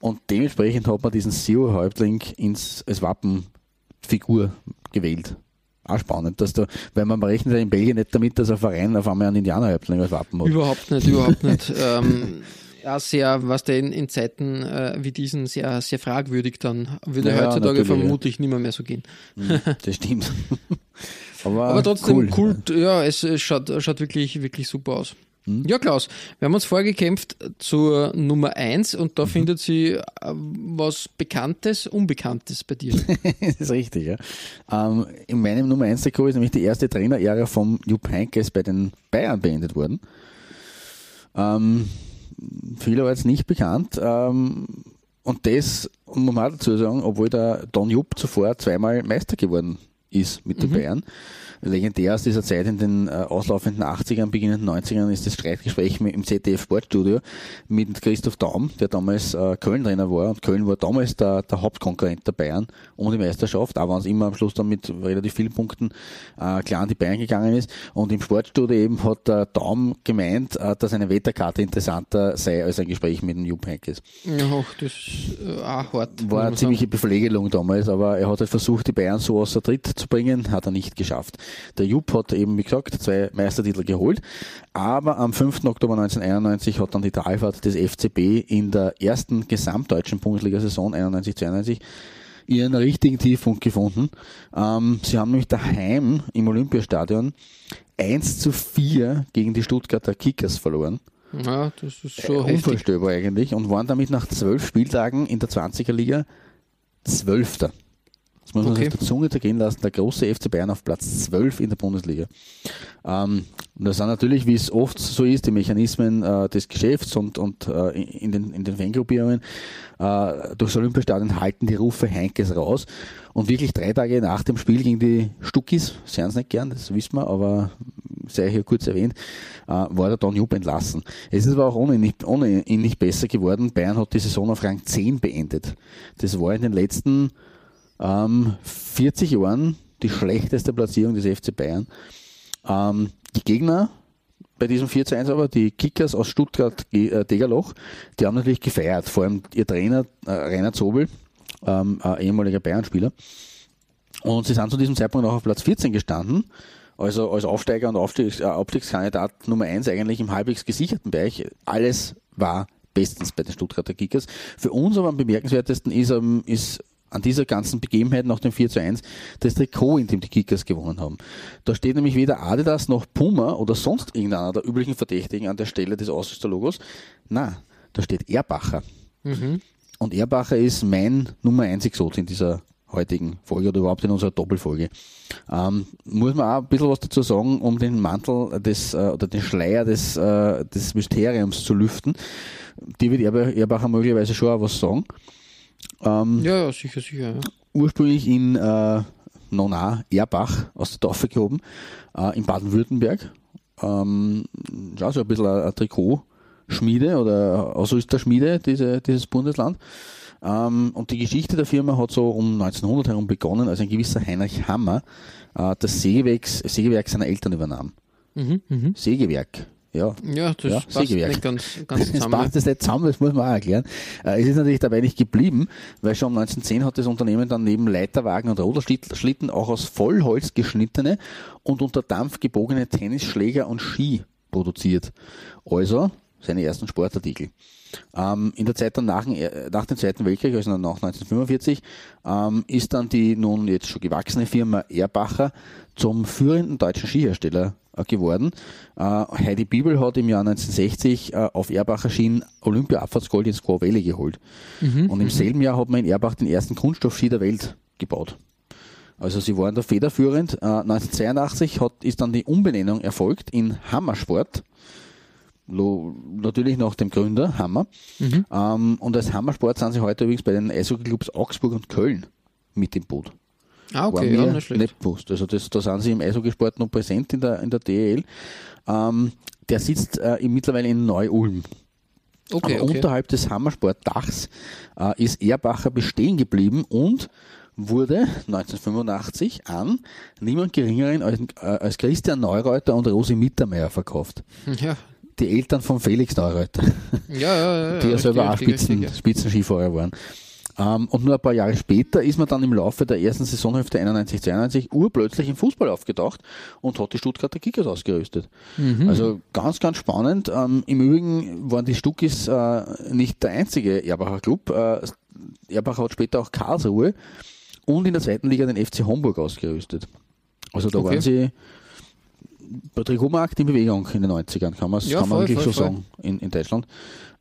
und dementsprechend hat man diesen Sioux-Häuptling ins, als Wappenfigur gewählt. Auch spannend, dass da, weil man rechnet ja in Belgien nicht damit, dass ein Verein auf einmal einen Indianerhäuptling als Wappen hat. Überhaupt nicht, überhaupt nicht. Ähm, ja, sehr, was der in, in Zeiten äh, wie diesen sehr, sehr fragwürdig dann. Würde Ja, heutzutage natürlich, ja. vermutlich nicht mehr, mehr so gehen. Das stimmt. Aber, Aber trotzdem cool. Kult, ja, es, es schaut, schaut wirklich, wirklich super aus. Hm? Ja, Klaus, wir haben uns vorgekämpft zur Nummer eins und Mhm. da findet sie äh, was Bekanntes, Unbekanntes bei dir. das ist richtig, ja. Ähm, in meinem Nummer 1 Trikot ist nämlich die erste Trainerära vom Jupp Heynckes bei den Bayern beendet worden. Ähm, viele war jetzt nicht bekannt. Ähm, und das, muss man auch dazu sagen, obwohl der Don Jupp zuvor zweimal Meister geworden ist mit den Bayern. Legendär aus dieser Zeit in den äh, auslaufenden 80ern, beginnenden 90ern ist das Streitgespräch mit, im ZDF Sportstudio mit Christoph Daum, der damals äh, Köln-Trainer war. Und Köln war damals der, der Hauptkonkurrent der Bayern um die Meisterschaft, auch wenn es immer am Schluss dann mit relativ vielen Punkten äh, klar an die Bayern gegangen ist. Und im Sportstudio eben hat der Daum gemeint, äh, dass eine Wetterkarte interessanter sei als ein Gespräch mit dem Jupp Heynckes. ja, das ist äh, auch hart. War eine ziemliche Beflegelung damals, aber er hat halt versucht, die Bayern so außer Tritt zu bringen, hat er nicht geschafft. Der Jupp hat eben, wie gesagt, zwei Meistertitel geholt, aber am 5. Oktober 1991 hat dann die Talfahrt des FCB in der ersten gesamtdeutschen Bundesliga-Saison 91-92 ihren richtigen Tiefpunkt gefunden. Ähm, sie haben nämlich daheim im Olympiastadion 1 zu 4 gegen die Stuttgarter Kickers verloren. Ja, das ist schon Äh. Unvorstellbar eigentlich und waren damit nach zwölf Spieltagen in der 20er Liga Zwölfter. Das muss man Okay. sich der Zunge zergehen lassen. Der große FC Bayern auf Platz 12 in der Bundesliga. Ähm, und das sind natürlich, wie es oft so ist, die Mechanismen äh, des Geschäfts und, und äh, in, den, in den Fangruppierungen. Äh, durchs Olympiastadion halten die Rufe Heinkes raus. Und wirklich drei Tage nach dem Spiel gegen die Stuckis, sie haben es nicht gern, das wissen wir, aber sei hier kurz erwähnt, äh, war der Don Jupp entlassen. Es ist aber auch ohne nicht, ohne ihn nicht besser geworden. Bayern hat die Saison auf Rang 10 beendet. Das war in den letzten ähm, 40 Jahren die schlechteste Platzierung des FC Bayern. Ähm, die Gegner bei diesem 4 zu 1 aber, die Kickers aus Stuttgart, äh, Degerloch, die haben natürlich gefeiert, vor allem ihr Trainer äh, Rainer Zobel, ähm, ein ehemaliger Bayern-Spieler. Und sie sind zu diesem Zeitpunkt auch auf Platz 14 gestanden, also als Aufsteiger und Aufstiegs, äh, Abstiegskandidat Nummer 1 eigentlich im halbwegs gesicherten Bereich. Alles war bestens bei den Stuttgarter Kickers. Für uns aber am bemerkenswertesten ist, ähm, ist an dieser ganzen Begebenheit nach dem 4 zu 1 das Trikot, in dem die Kickers gewonnen haben. Da steht nämlich weder Adidas noch Puma oder sonst irgendeiner der üblichen Verdächtigen an der Stelle des Ausrüsterlogos. Na, da steht Erbacher. Mhm. Und Erbacher ist mein Nummer 1 Exot in dieser heutigen Folge oder überhaupt in unserer Doppelfolge. Ähm, muss man auch ein bisschen was dazu sagen, um den Mantel des, äh, oder den Schleier des, äh, des Mysteriums zu lüften. Die wird Erba- Erbacher möglicherweise schon auch was sagen. Ähm, Ja, ja, sicher, sicher. Ja. ursprünglich in äh, Nona, Erbach, aus der Taufe gehoben, äh, in Baden-Württemberg. Ähm, ja, so ein bisschen eine, Trikotschmiede oder Ausrüsterschmiede, diese, dieses Bundesland. Ähm, und die Geschichte der Firma hat so um 1900 herum begonnen, als ein gewisser Heinrich Hammer äh, das Sägewerk, Sägewerk seiner Eltern übernahm. Mhm, mhm. Sägewerk, ja. Ja, das Ja, passt Sägewerk. nicht ganz, ganz Das zusammen. passt jetzt nicht zusammen, das muss man auch erklären. Äh, Es ist natürlich dabei nicht geblieben, weil schon um 1910 hat das Unternehmen dann neben Leiterwagen und Ruderschlitten auch aus Vollholz geschnittene und unter Dampf gebogene Tennisschläger und Ski produziert. Also seine ersten Sportartikel. Ähm, in der Zeit dann nach, nach dem Zweiten Weltkrieg, also nach 1945, ähm, ist dann die nun jetzt schon gewachsene Firma Erbacher zum führenden deutschen Skihersteller äh, geworden. Äh, Heidi Bibel hat im Jahr 1960 äh, auf Erbacher Schienen Olympia-Abfahrtsgold in Squaw Valley geholt. Und im selben Jahr hat man in Erbach den ersten Kunststoffski der Welt gebaut. Also sie waren da federführend. Äh, 1982 hat, ist dann die Umbenennung erfolgt in Hammersport. Lo, natürlich nach dem Gründer, Hammer. Ähm, und als Hammersport sind sie heute übrigens bei den Eishockey-Clubs Augsburg und Köln mit im Boot. Ah, War okay, mir ja, nicht schlecht. nicht bewusst. Also das, da sind sie im Eishockeysport noch präsent in der, in der DEL. Ähm, der sitzt äh, mittlerweile in Neu-Ulm. Okay, Aber okay. unterhalb des Hammersportdachs äh, ist Erbacher bestehen geblieben und wurde 1985 an niemand geringeren als, äh, als Christian Neureuter und Rosi Mittermeier verkauft. Ja, Die Eltern von Felix Neureuter, ja, ja. ja die ja selber auch Spitzen, Spitzenskifahrer waren. Ähm, und nur ein paar Jahre später ist man dann im Laufe der ersten Saisonhälfte 91-92 urplötzlich im Fußball aufgetaucht und hat die Stuttgarter Kickers ausgerüstet. Also ganz, ganz spannend. Ähm, Im Übrigen waren die Stuckis äh, nicht der einzige Erbacher Club. Äh, Erbacher hat später auch Karlsruhe und in der zweiten Liga den FC Homburg ausgerüstet. Also da Okay. waren sie bei Trikotmarkt in Bewegung in den 90ern, kann, Ja, kann man voll, wirklich voll, so voll. sagen, in, in Deutschland.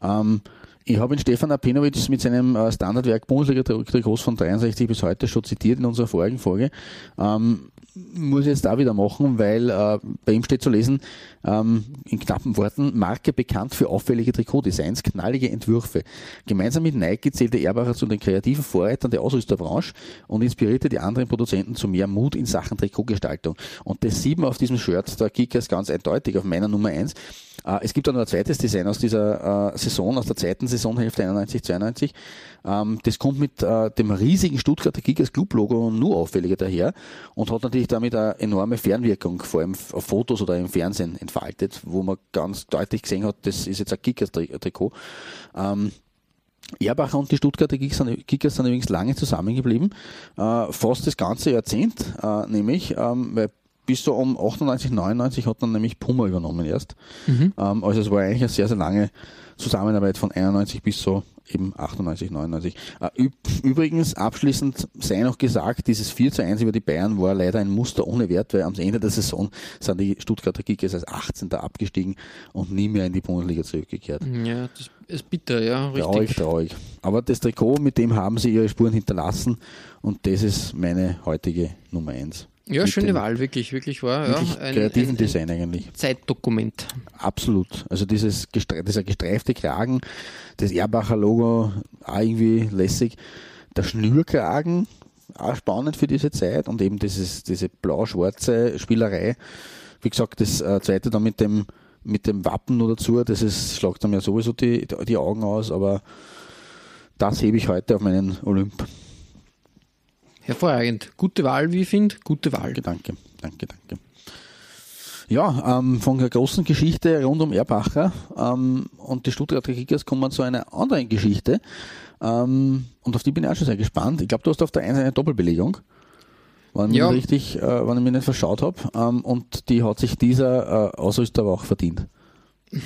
Ähm, ich habe ihn Stefan Apinovic mit seinem äh, Standardwerk Bundesliga-Trikots von 63 bis heute schon zitiert in unserer vorigen Folge. Ähm, muss ich jetzt da wieder machen, weil äh, bei ihm steht zu lesen, ähm, in knappen Worten, Marke bekannt für auffällige Trikotdesigns, knallige Entwürfe. Gemeinsam mit Nike zählte Erbacher zu den kreativen Vorreitern der Ausrüsterbranche und inspirierte die anderen Produzenten zu mehr Mut in Sachen Trikotgestaltung. Und das sieht man auf diesem Shirt der Kickers ganz eindeutig, auf meiner Nummer 1. Äh, es gibt auch noch ein zweites Design aus dieser äh, Saison, aus der zweiten Saisonhälfte 91-92. Ähm, das kommt mit äh, dem riesigen Stuttgarter Kickers Club-Logo nur auffälliger daher und hat natürlich damit eine enorme Fernwirkung, vor allem auf Fotos oder im Fernsehen entfaltet, wo man ganz deutlich gesehen hat, das ist jetzt ein Kickers-Trikot. Ähm, Erbacher und die Stuttgarter Kickers sind, Kickers sind übrigens lange zusammengeblieben, äh, fast das ganze Jahrzehnt, äh, nämlich, ähm, weil bis so um 98, 99 hat dann nämlich Puma übernommen erst. Ähm, also es war eigentlich eine sehr, sehr lange Zusammenarbeit von 91 bis so eben 98, 99. Äh, üb übrigens, abschließend sei noch gesagt, dieses 4 zu 1 über die Bayern war leider ein Muster ohne Wert, weil am Ende der Saison sind die Stuttgarter Kickers als 18. abgestiegen und nie mehr in die Bundesliga zurückgekehrt. Ja, das ist bitter, ja, Traurig, richtig. traurig. Aber das Trikot, mit dem haben sie ihre Spuren hinterlassen und das ist meine heutige Nummer 1. Ja, schöne Wahl, wirklich, wirklich wahr. Wirklich ja, ein, kreativen ein, ein Design eigentlich. Zeitdokument. Absolut. Also dieses dieser gestreifte Kragen, das Erbacher Logo, auch irgendwie lässig. Der Schnürkragen, auch spannend für diese Zeit und eben dieses, diese blau-schwarze Spielerei. Wie gesagt, das äh, zweite dann mit dem, mit dem Wappen nur dazu, das ist, schlagt dann ja sowieso die, die Augen aus, aber das hebe ich heute auf meinen Olymp. Hervorragend. Gute Wahl, wie ich finde. Gute Wahl. Danke, danke, danke. Ja, ähm, von der großen Geschichte rund um Erbacher ähm, und die Stuttgarter Kickers kommen wir zu einer anderen Geschichte. Ähm, und auf die bin ich auch schon sehr gespannt. Ich glaube, du hast auf der einen eine Doppelbelegung, wenn ich Ja. mich richtig, äh, wenn ich mich nicht verschaut habe. Ähm, und die hat sich dieser äh, Ausrüster aber auch verdient.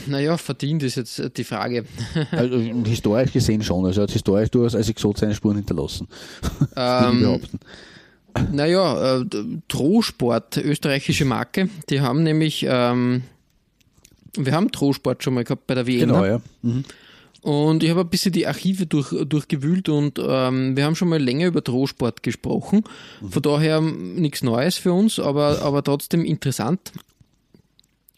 Naja, verdient ist jetzt äh, die Frage. Also, historisch gesehen schon. Also er hat historisch durchaus als Exot seine Spuren hinterlassen. Ähm, behaupten. Naja, äh, Trosport, österreichische Marke, die haben nämlich, ähm, wir haben Trosport schon mal gehabt bei der Vienna. Genau, ja. Mhm. Und ich habe ein bisschen die Archive durch, durchgewühlt und ähm, wir haben schon mal länger über Drohsport gesprochen. Von daher nichts Neues für uns, aber, aber trotzdem interessant,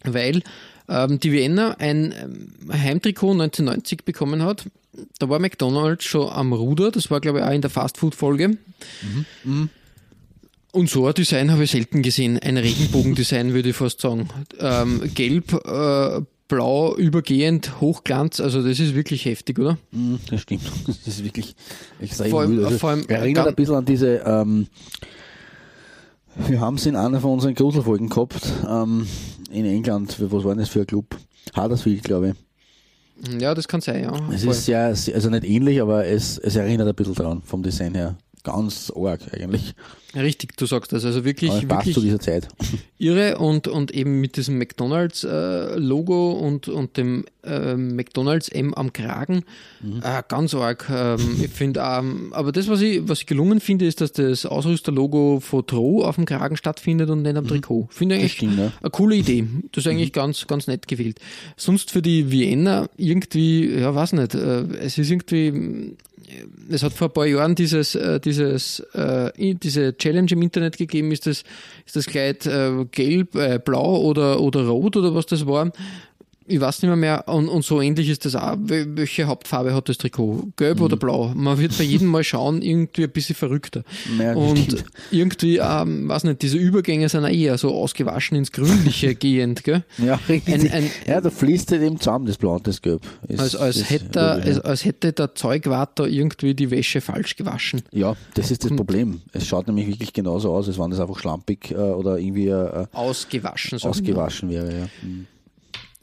weil ähm, die Vienna ein ähm, Heimtrikot 1990 bekommen hat. Da war McDonald's schon am Ruder, das war glaube ich auch in der Fastfood-Folge. Und so ein Design habe ich selten gesehen. Ein Regenbogendesign würde ich fast sagen. Ähm, gelb, äh, blau, übergehend, Hochglanz. Also das ist wirklich heftig, oder? Mhm, Das stimmt. Das ist wirklich extrem Vor allem- wild. Also, vor allem, erinnert ein bisschen an diese, ähm, wir haben es in einer von unseren Gruselfolgen gehabt, ähm, in England, was war denn das für ein Club? Huddersfield, glaube ich. Ja, das kann sein, ja. Es Voll. ist sehr, sehr- also nicht ähnlich, aber es, es erinnert ein bisschen dran, vom Design her. Ganz arg eigentlich. Richtig, du sagst das. Also wirklich, Aber passt zu wirklich dieser Zeit. irre und, und eben mit diesem McDonalds-Logo und, und dem äh, McDonalds M am Kragen. Mhm. Äh, ganz arg. Ähm, ich finde, ähm, aber das, was ich, was ich gelungen finde, ist, dass das Ausrüsterlogo von Tro auf dem Kragen stattfindet und nicht am Trikot. Finde ich Mhm. Eigentlich stimmt, eine coole Idee. Das ist eigentlich ganz, ganz nett gewählt. Sonst für die Vienna irgendwie, ja, weiß nicht, äh, es ist irgendwie, äh, es hat vor ein paar Jahren dieses, äh, dieses, äh, diese Challenge im Internet gegeben, ist das, ist das Kleid äh, gelb, äh, blau oder, oder rot oder was das war. Ich weiß nicht mehr mehr. Und, und so ähnlich ist das auch. Wel- Welche Hauptfarbe hat das Trikot? Gelb oder blau? Man wird bei jedem Mal schauen, irgendwie ein bisschen verrückter. Das und stimmt. irgendwie, ähm, weiß nicht, diese Übergänge sind auch eher so ausgewaschen ins Grünliche gehend, gell? Ja, richtig. Ein- ein- ja, da fließt halt eben zusammen das Blau und das Gelb. Ist- Als, als, ist hätte, als, als hätte der Zeugwart irgendwie die Wäsche falsch gewaschen. Ja, das ist das Problem. Es schaut nämlich wirklich genauso aus, als wenn das einfach schlampig äh, oder irgendwie äh, Ausgewaschen. sagen wir. ausgewaschen wäre. Ja. Mhm.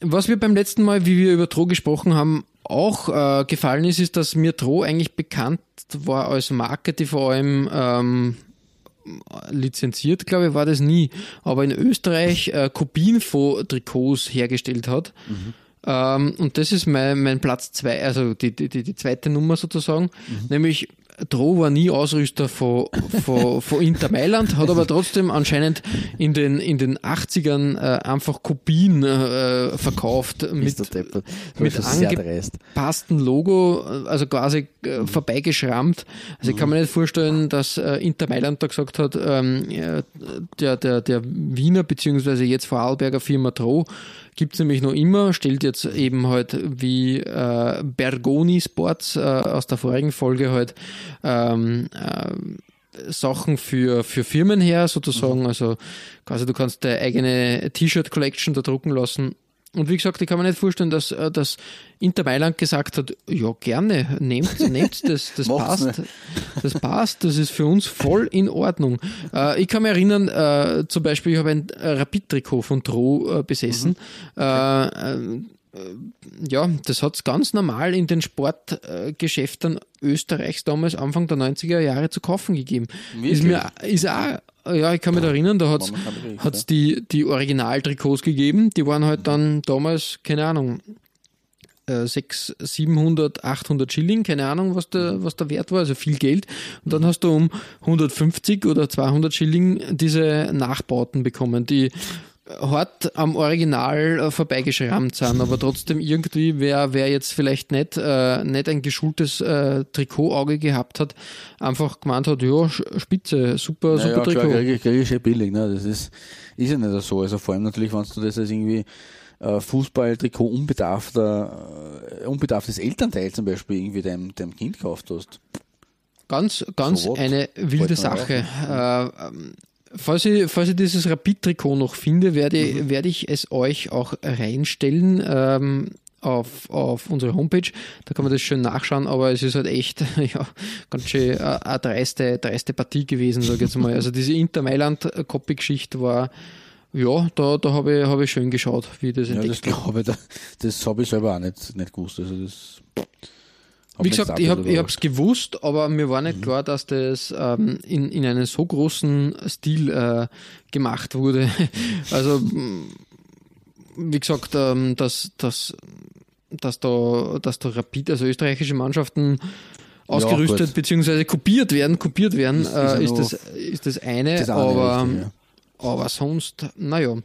Was mir beim letzten Mal, wie wir über Tro gesprochen haben, auch äh, gefallen ist, ist, dass mir Tro eigentlich bekannt war als Marke, die vor allem ähm, lizenziert, glaube ich, war das nie, aber in Österreich äh, Kopien von Trikots hergestellt hat. Ähm, und das ist mein, mein Platz zwei, also die, die, die, die zweite Nummer sozusagen, nämlich Tro war nie Ausrüster von, von, von Inter Mailand, hat aber trotzdem anscheinend in den, in den 80ern äh, einfach Kopien äh, verkauft mit, mit Das ist sehr ange- dreist. passten Logo, also quasi äh, vorbeigeschrammt. Also ich kann mir nicht vorstellen, dass äh, Inter Mailand da gesagt hat, ähm, ja, der, der, der Wiener beziehungsweise jetzt Vorarlberger Firma Tro gibt's nämlich noch immer, stellt jetzt eben halt wie äh, Bergoni Sports äh, aus der vorigen Folge halt ähm, äh, Sachen für, für Firmen her, sozusagen. Also quasi du kannst deine eigene T-Shirt-Collection da drucken lassen. Und wie gesagt, ich kann mir nicht vorstellen, dass, äh, dass Inter Mailand gesagt hat, ja gerne, nehmt, nehmt das, das passt. Das passt, das ist für uns voll in Ordnung. Äh, ich kann mich erinnern, äh, zum Beispiel, ich habe ein äh, Rapid-Trikot von Tro äh, besessen. Äh, äh, ja, das hat's ganz normal in den Sportgeschäften Österreichs damals Anfang der 90er Jahre zu kaufen gegeben. Ist mir, ist auch, ja, ich kann mich da erinnern, da mich erinnern, hat's die, die Originaltrikots gegeben, die waren halt dann damals, keine Ahnung, äh, 600, 700, 800 Schilling, keine Ahnung, was der, was der Wert war, also viel Geld. Und dann hast du um 150 oder 200 Schilling diese Nachbauten bekommen, die hart am Original äh, vorbeigeschrammt sind, aber trotzdem irgendwie, wer, wer jetzt vielleicht nicht, äh, nicht ein geschultes äh, Trikotauge gehabt hat, einfach gemeint hat, ja, spitze, super, Ja, super ja, Trikot. klar, krieg ich, krieg ich schon billig. Ne? Das ist, ist ja nicht so. Also vor allem natürlich, wenn du das als irgendwie äh, Fußballtrikot unbedarfter, äh, unbedarftes Elternteil zum Beispiel irgendwie deinem, deinem Kind gekauft hast. Ganz, ganz So eine wilde Sache. Äh, ähm, falls, ich, falls ich dieses Rapid-Trikot noch finde, werde, Mhm. werde ich es euch auch reinstellen. Ähm, auf, auf unsere Homepage, da kann man das schön nachschauen, aber es ist halt echt, ja, ganz schön äh, eine dreiste, dreiste Partie gewesen, sage ich jetzt mal. Also diese Inter Mailand-Copy-Geschichte war, ja, da, da habe ich, habe ich schön geschaut, wie das Ja, entdeckt das habe. glaube ich, da- das habe ich selber auch nicht, nicht gewusst. Also das hab Wie gesagt, ich habe es gewusst, aber mir war Mhm. nicht klar, dass das ähm, in, in einem so großen Stil äh, gemacht wurde. Also wie gesagt, ähm, dass, dass, dass da, dass da Rapid, also österreichische Mannschaften ausgerüstet gut. bzw. kopiert werden, kopiert werden, Ist- ist äh, ja ist, das, ist das eine, Das eine aber, richtig, ja. aber sonst, naja.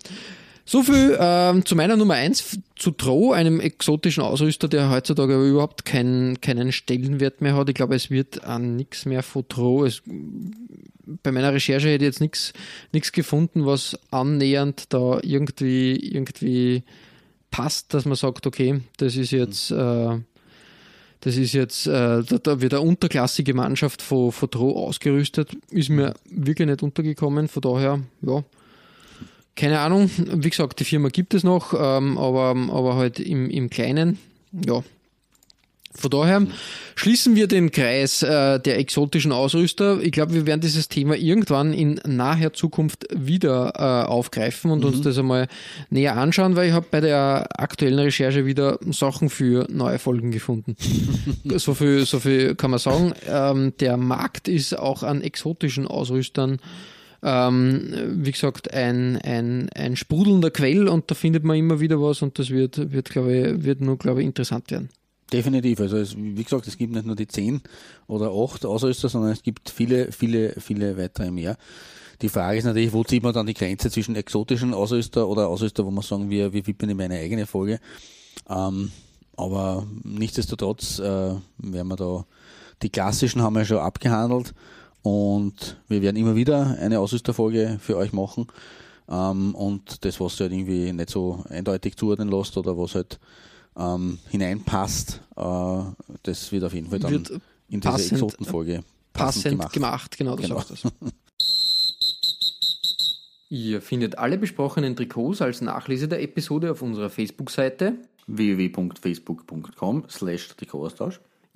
So viel ähm, zu meiner Nummer eins zu Tro, einem exotischen Ausrüster, der heutzutage aber überhaupt keinen, keinen Stellenwert mehr hat. Ich glaube, es wird an nichts mehr von Tro. Es, bei meiner Recherche hätte ich jetzt nichts nichts gefunden, was annähernd da irgendwie, irgendwie passt, dass man sagt, okay, das ist jetzt, äh, das ist jetzt, äh, da, da wird eine unterklassige Mannschaft von, von Tro ausgerüstet. Ist mir wirklich nicht untergekommen. Von daher, ja, keine Ahnung. Wie gesagt, die Firma gibt es noch, ähm, aber, aber halt im, im Kleinen, ja. Von daher schließen wir den Kreis äh, der exotischen Ausrüster. Ich glaube, wir werden dieses Thema irgendwann in naher Zukunft wieder äh, aufgreifen und uns das einmal näher anschauen, weil ich habe bei der aktuellen Recherche wieder Sachen für neue Folgen gefunden. so, viel, so viel kann man sagen. Ähm, der Markt ist auch an exotischen Ausrüstern ähm, wie gesagt, ein, ein, ein sprudelnder Quell und da findet man immer wieder was und das wird, wird glaube ich, wird nur, glaube ich, interessant werden. Definitiv. Also es, wie gesagt, es gibt nicht nur die zehn oder acht Ausrüster, sondern es gibt viele, viele, viele weitere mehr. Die Frage ist natürlich, wo zieht man dann die Grenze zwischen exotischen Ausrüster oder Ausrüster, wo man sagen, wir, wir widmen ihm eine eigene Folge. Ähm, aber nichtsdestotrotz äh, werden wir da, die klassischen haben wir schon abgehandelt und wir werden immer wieder eine Ausrüsterfolge für euch machen. Ähm, und das, was halt irgendwie nicht so eindeutig zuordnen lässt oder was halt ähm, hineinpasst, äh, das wird auf jeden Fall dann Wird in diese passend- Exotenfolge passend, Passend gemacht. gemacht. genau, das Genau. sagst du. Ihr findet alle besprochenen Trikots als Nachlese der Episode auf unserer Facebook-Seite. www.facebook.com slash Trikotaustausch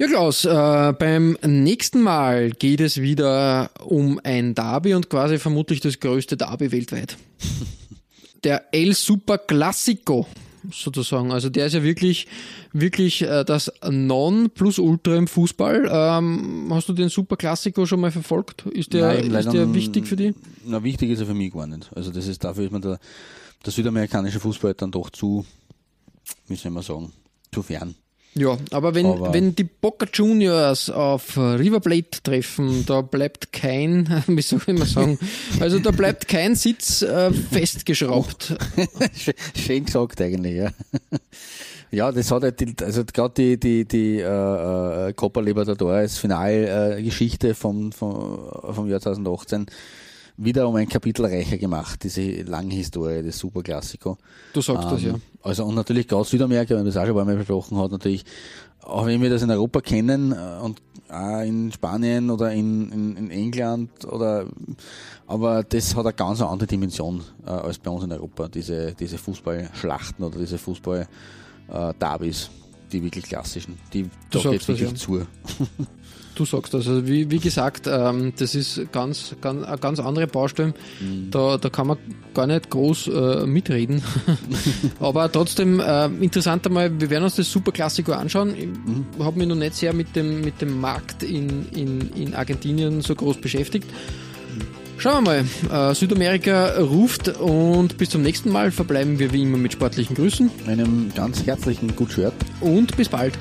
Ja, Klaus, äh, beim nächsten Mal geht es wieder um ein Derby und quasi vermutlich das größte Derby weltweit. Der El Super Classico sozusagen. Also der ist ja wirklich, wirklich äh, das Non plus Ultra im Fußball. Ähm, hast du den Super Classico schon mal verfolgt? Ist der, Nein, ist der wichtig für dich? Na, wichtig ist er für mich gar nicht. Also das ist dafür ist mir der, der südamerikanische Fußball dann doch zu, wie soll man sagen, zu fern. Ja, aber wenn, Aber- wenn die Boca Juniors auf River Plate treffen, da bleibt kein, wie soll ich mal sagen, also da bleibt kein Sitz äh, festgeschraubt. Schön- gesagt eigentlich, ja. Ja, das hat halt, also gerade die, die, die äh, äh, Copa Libertadores Finalgeschichte vom, vom, vom Jahr 2018 wieder um ein Kapitel reicher gemacht, diese lange Historie des Superklassiko. Du sagst das ja. Also und natürlich gerade Südamerika, wenn man das auch schon ein paar Mal besprochen hat, natürlich, auch wenn wir das in Europa kennen äh, und auch in Spanien oder in, in, in England oder aber das hat eine ganz andere Dimension äh, als bei uns in Europa, diese, diese Fußballschlachten oder diese Fußball-Derbys, die wirklich klassischen. Die sagst das, wirklich zu. Du sagst das. Also wie, wie gesagt, ähm, das ist ganz, ganz, eine ganz andere Baustelle. Mhm. Da, da kann man gar nicht groß äh, mitreden. Aber trotzdem äh, interessant einmal, wir werden uns das Super Klassiko anschauen. Ich Mhm. habe mich noch nicht sehr mit dem, mit dem Markt in, in, in Argentinien so groß beschäftigt. Schauen wir mal. Äh, Südamerika ruft und bis zum nächsten Mal verbleiben wir wie immer mit sportlichen Grüßen Einem ganz herzlichen Gut Shirt. und bis bald.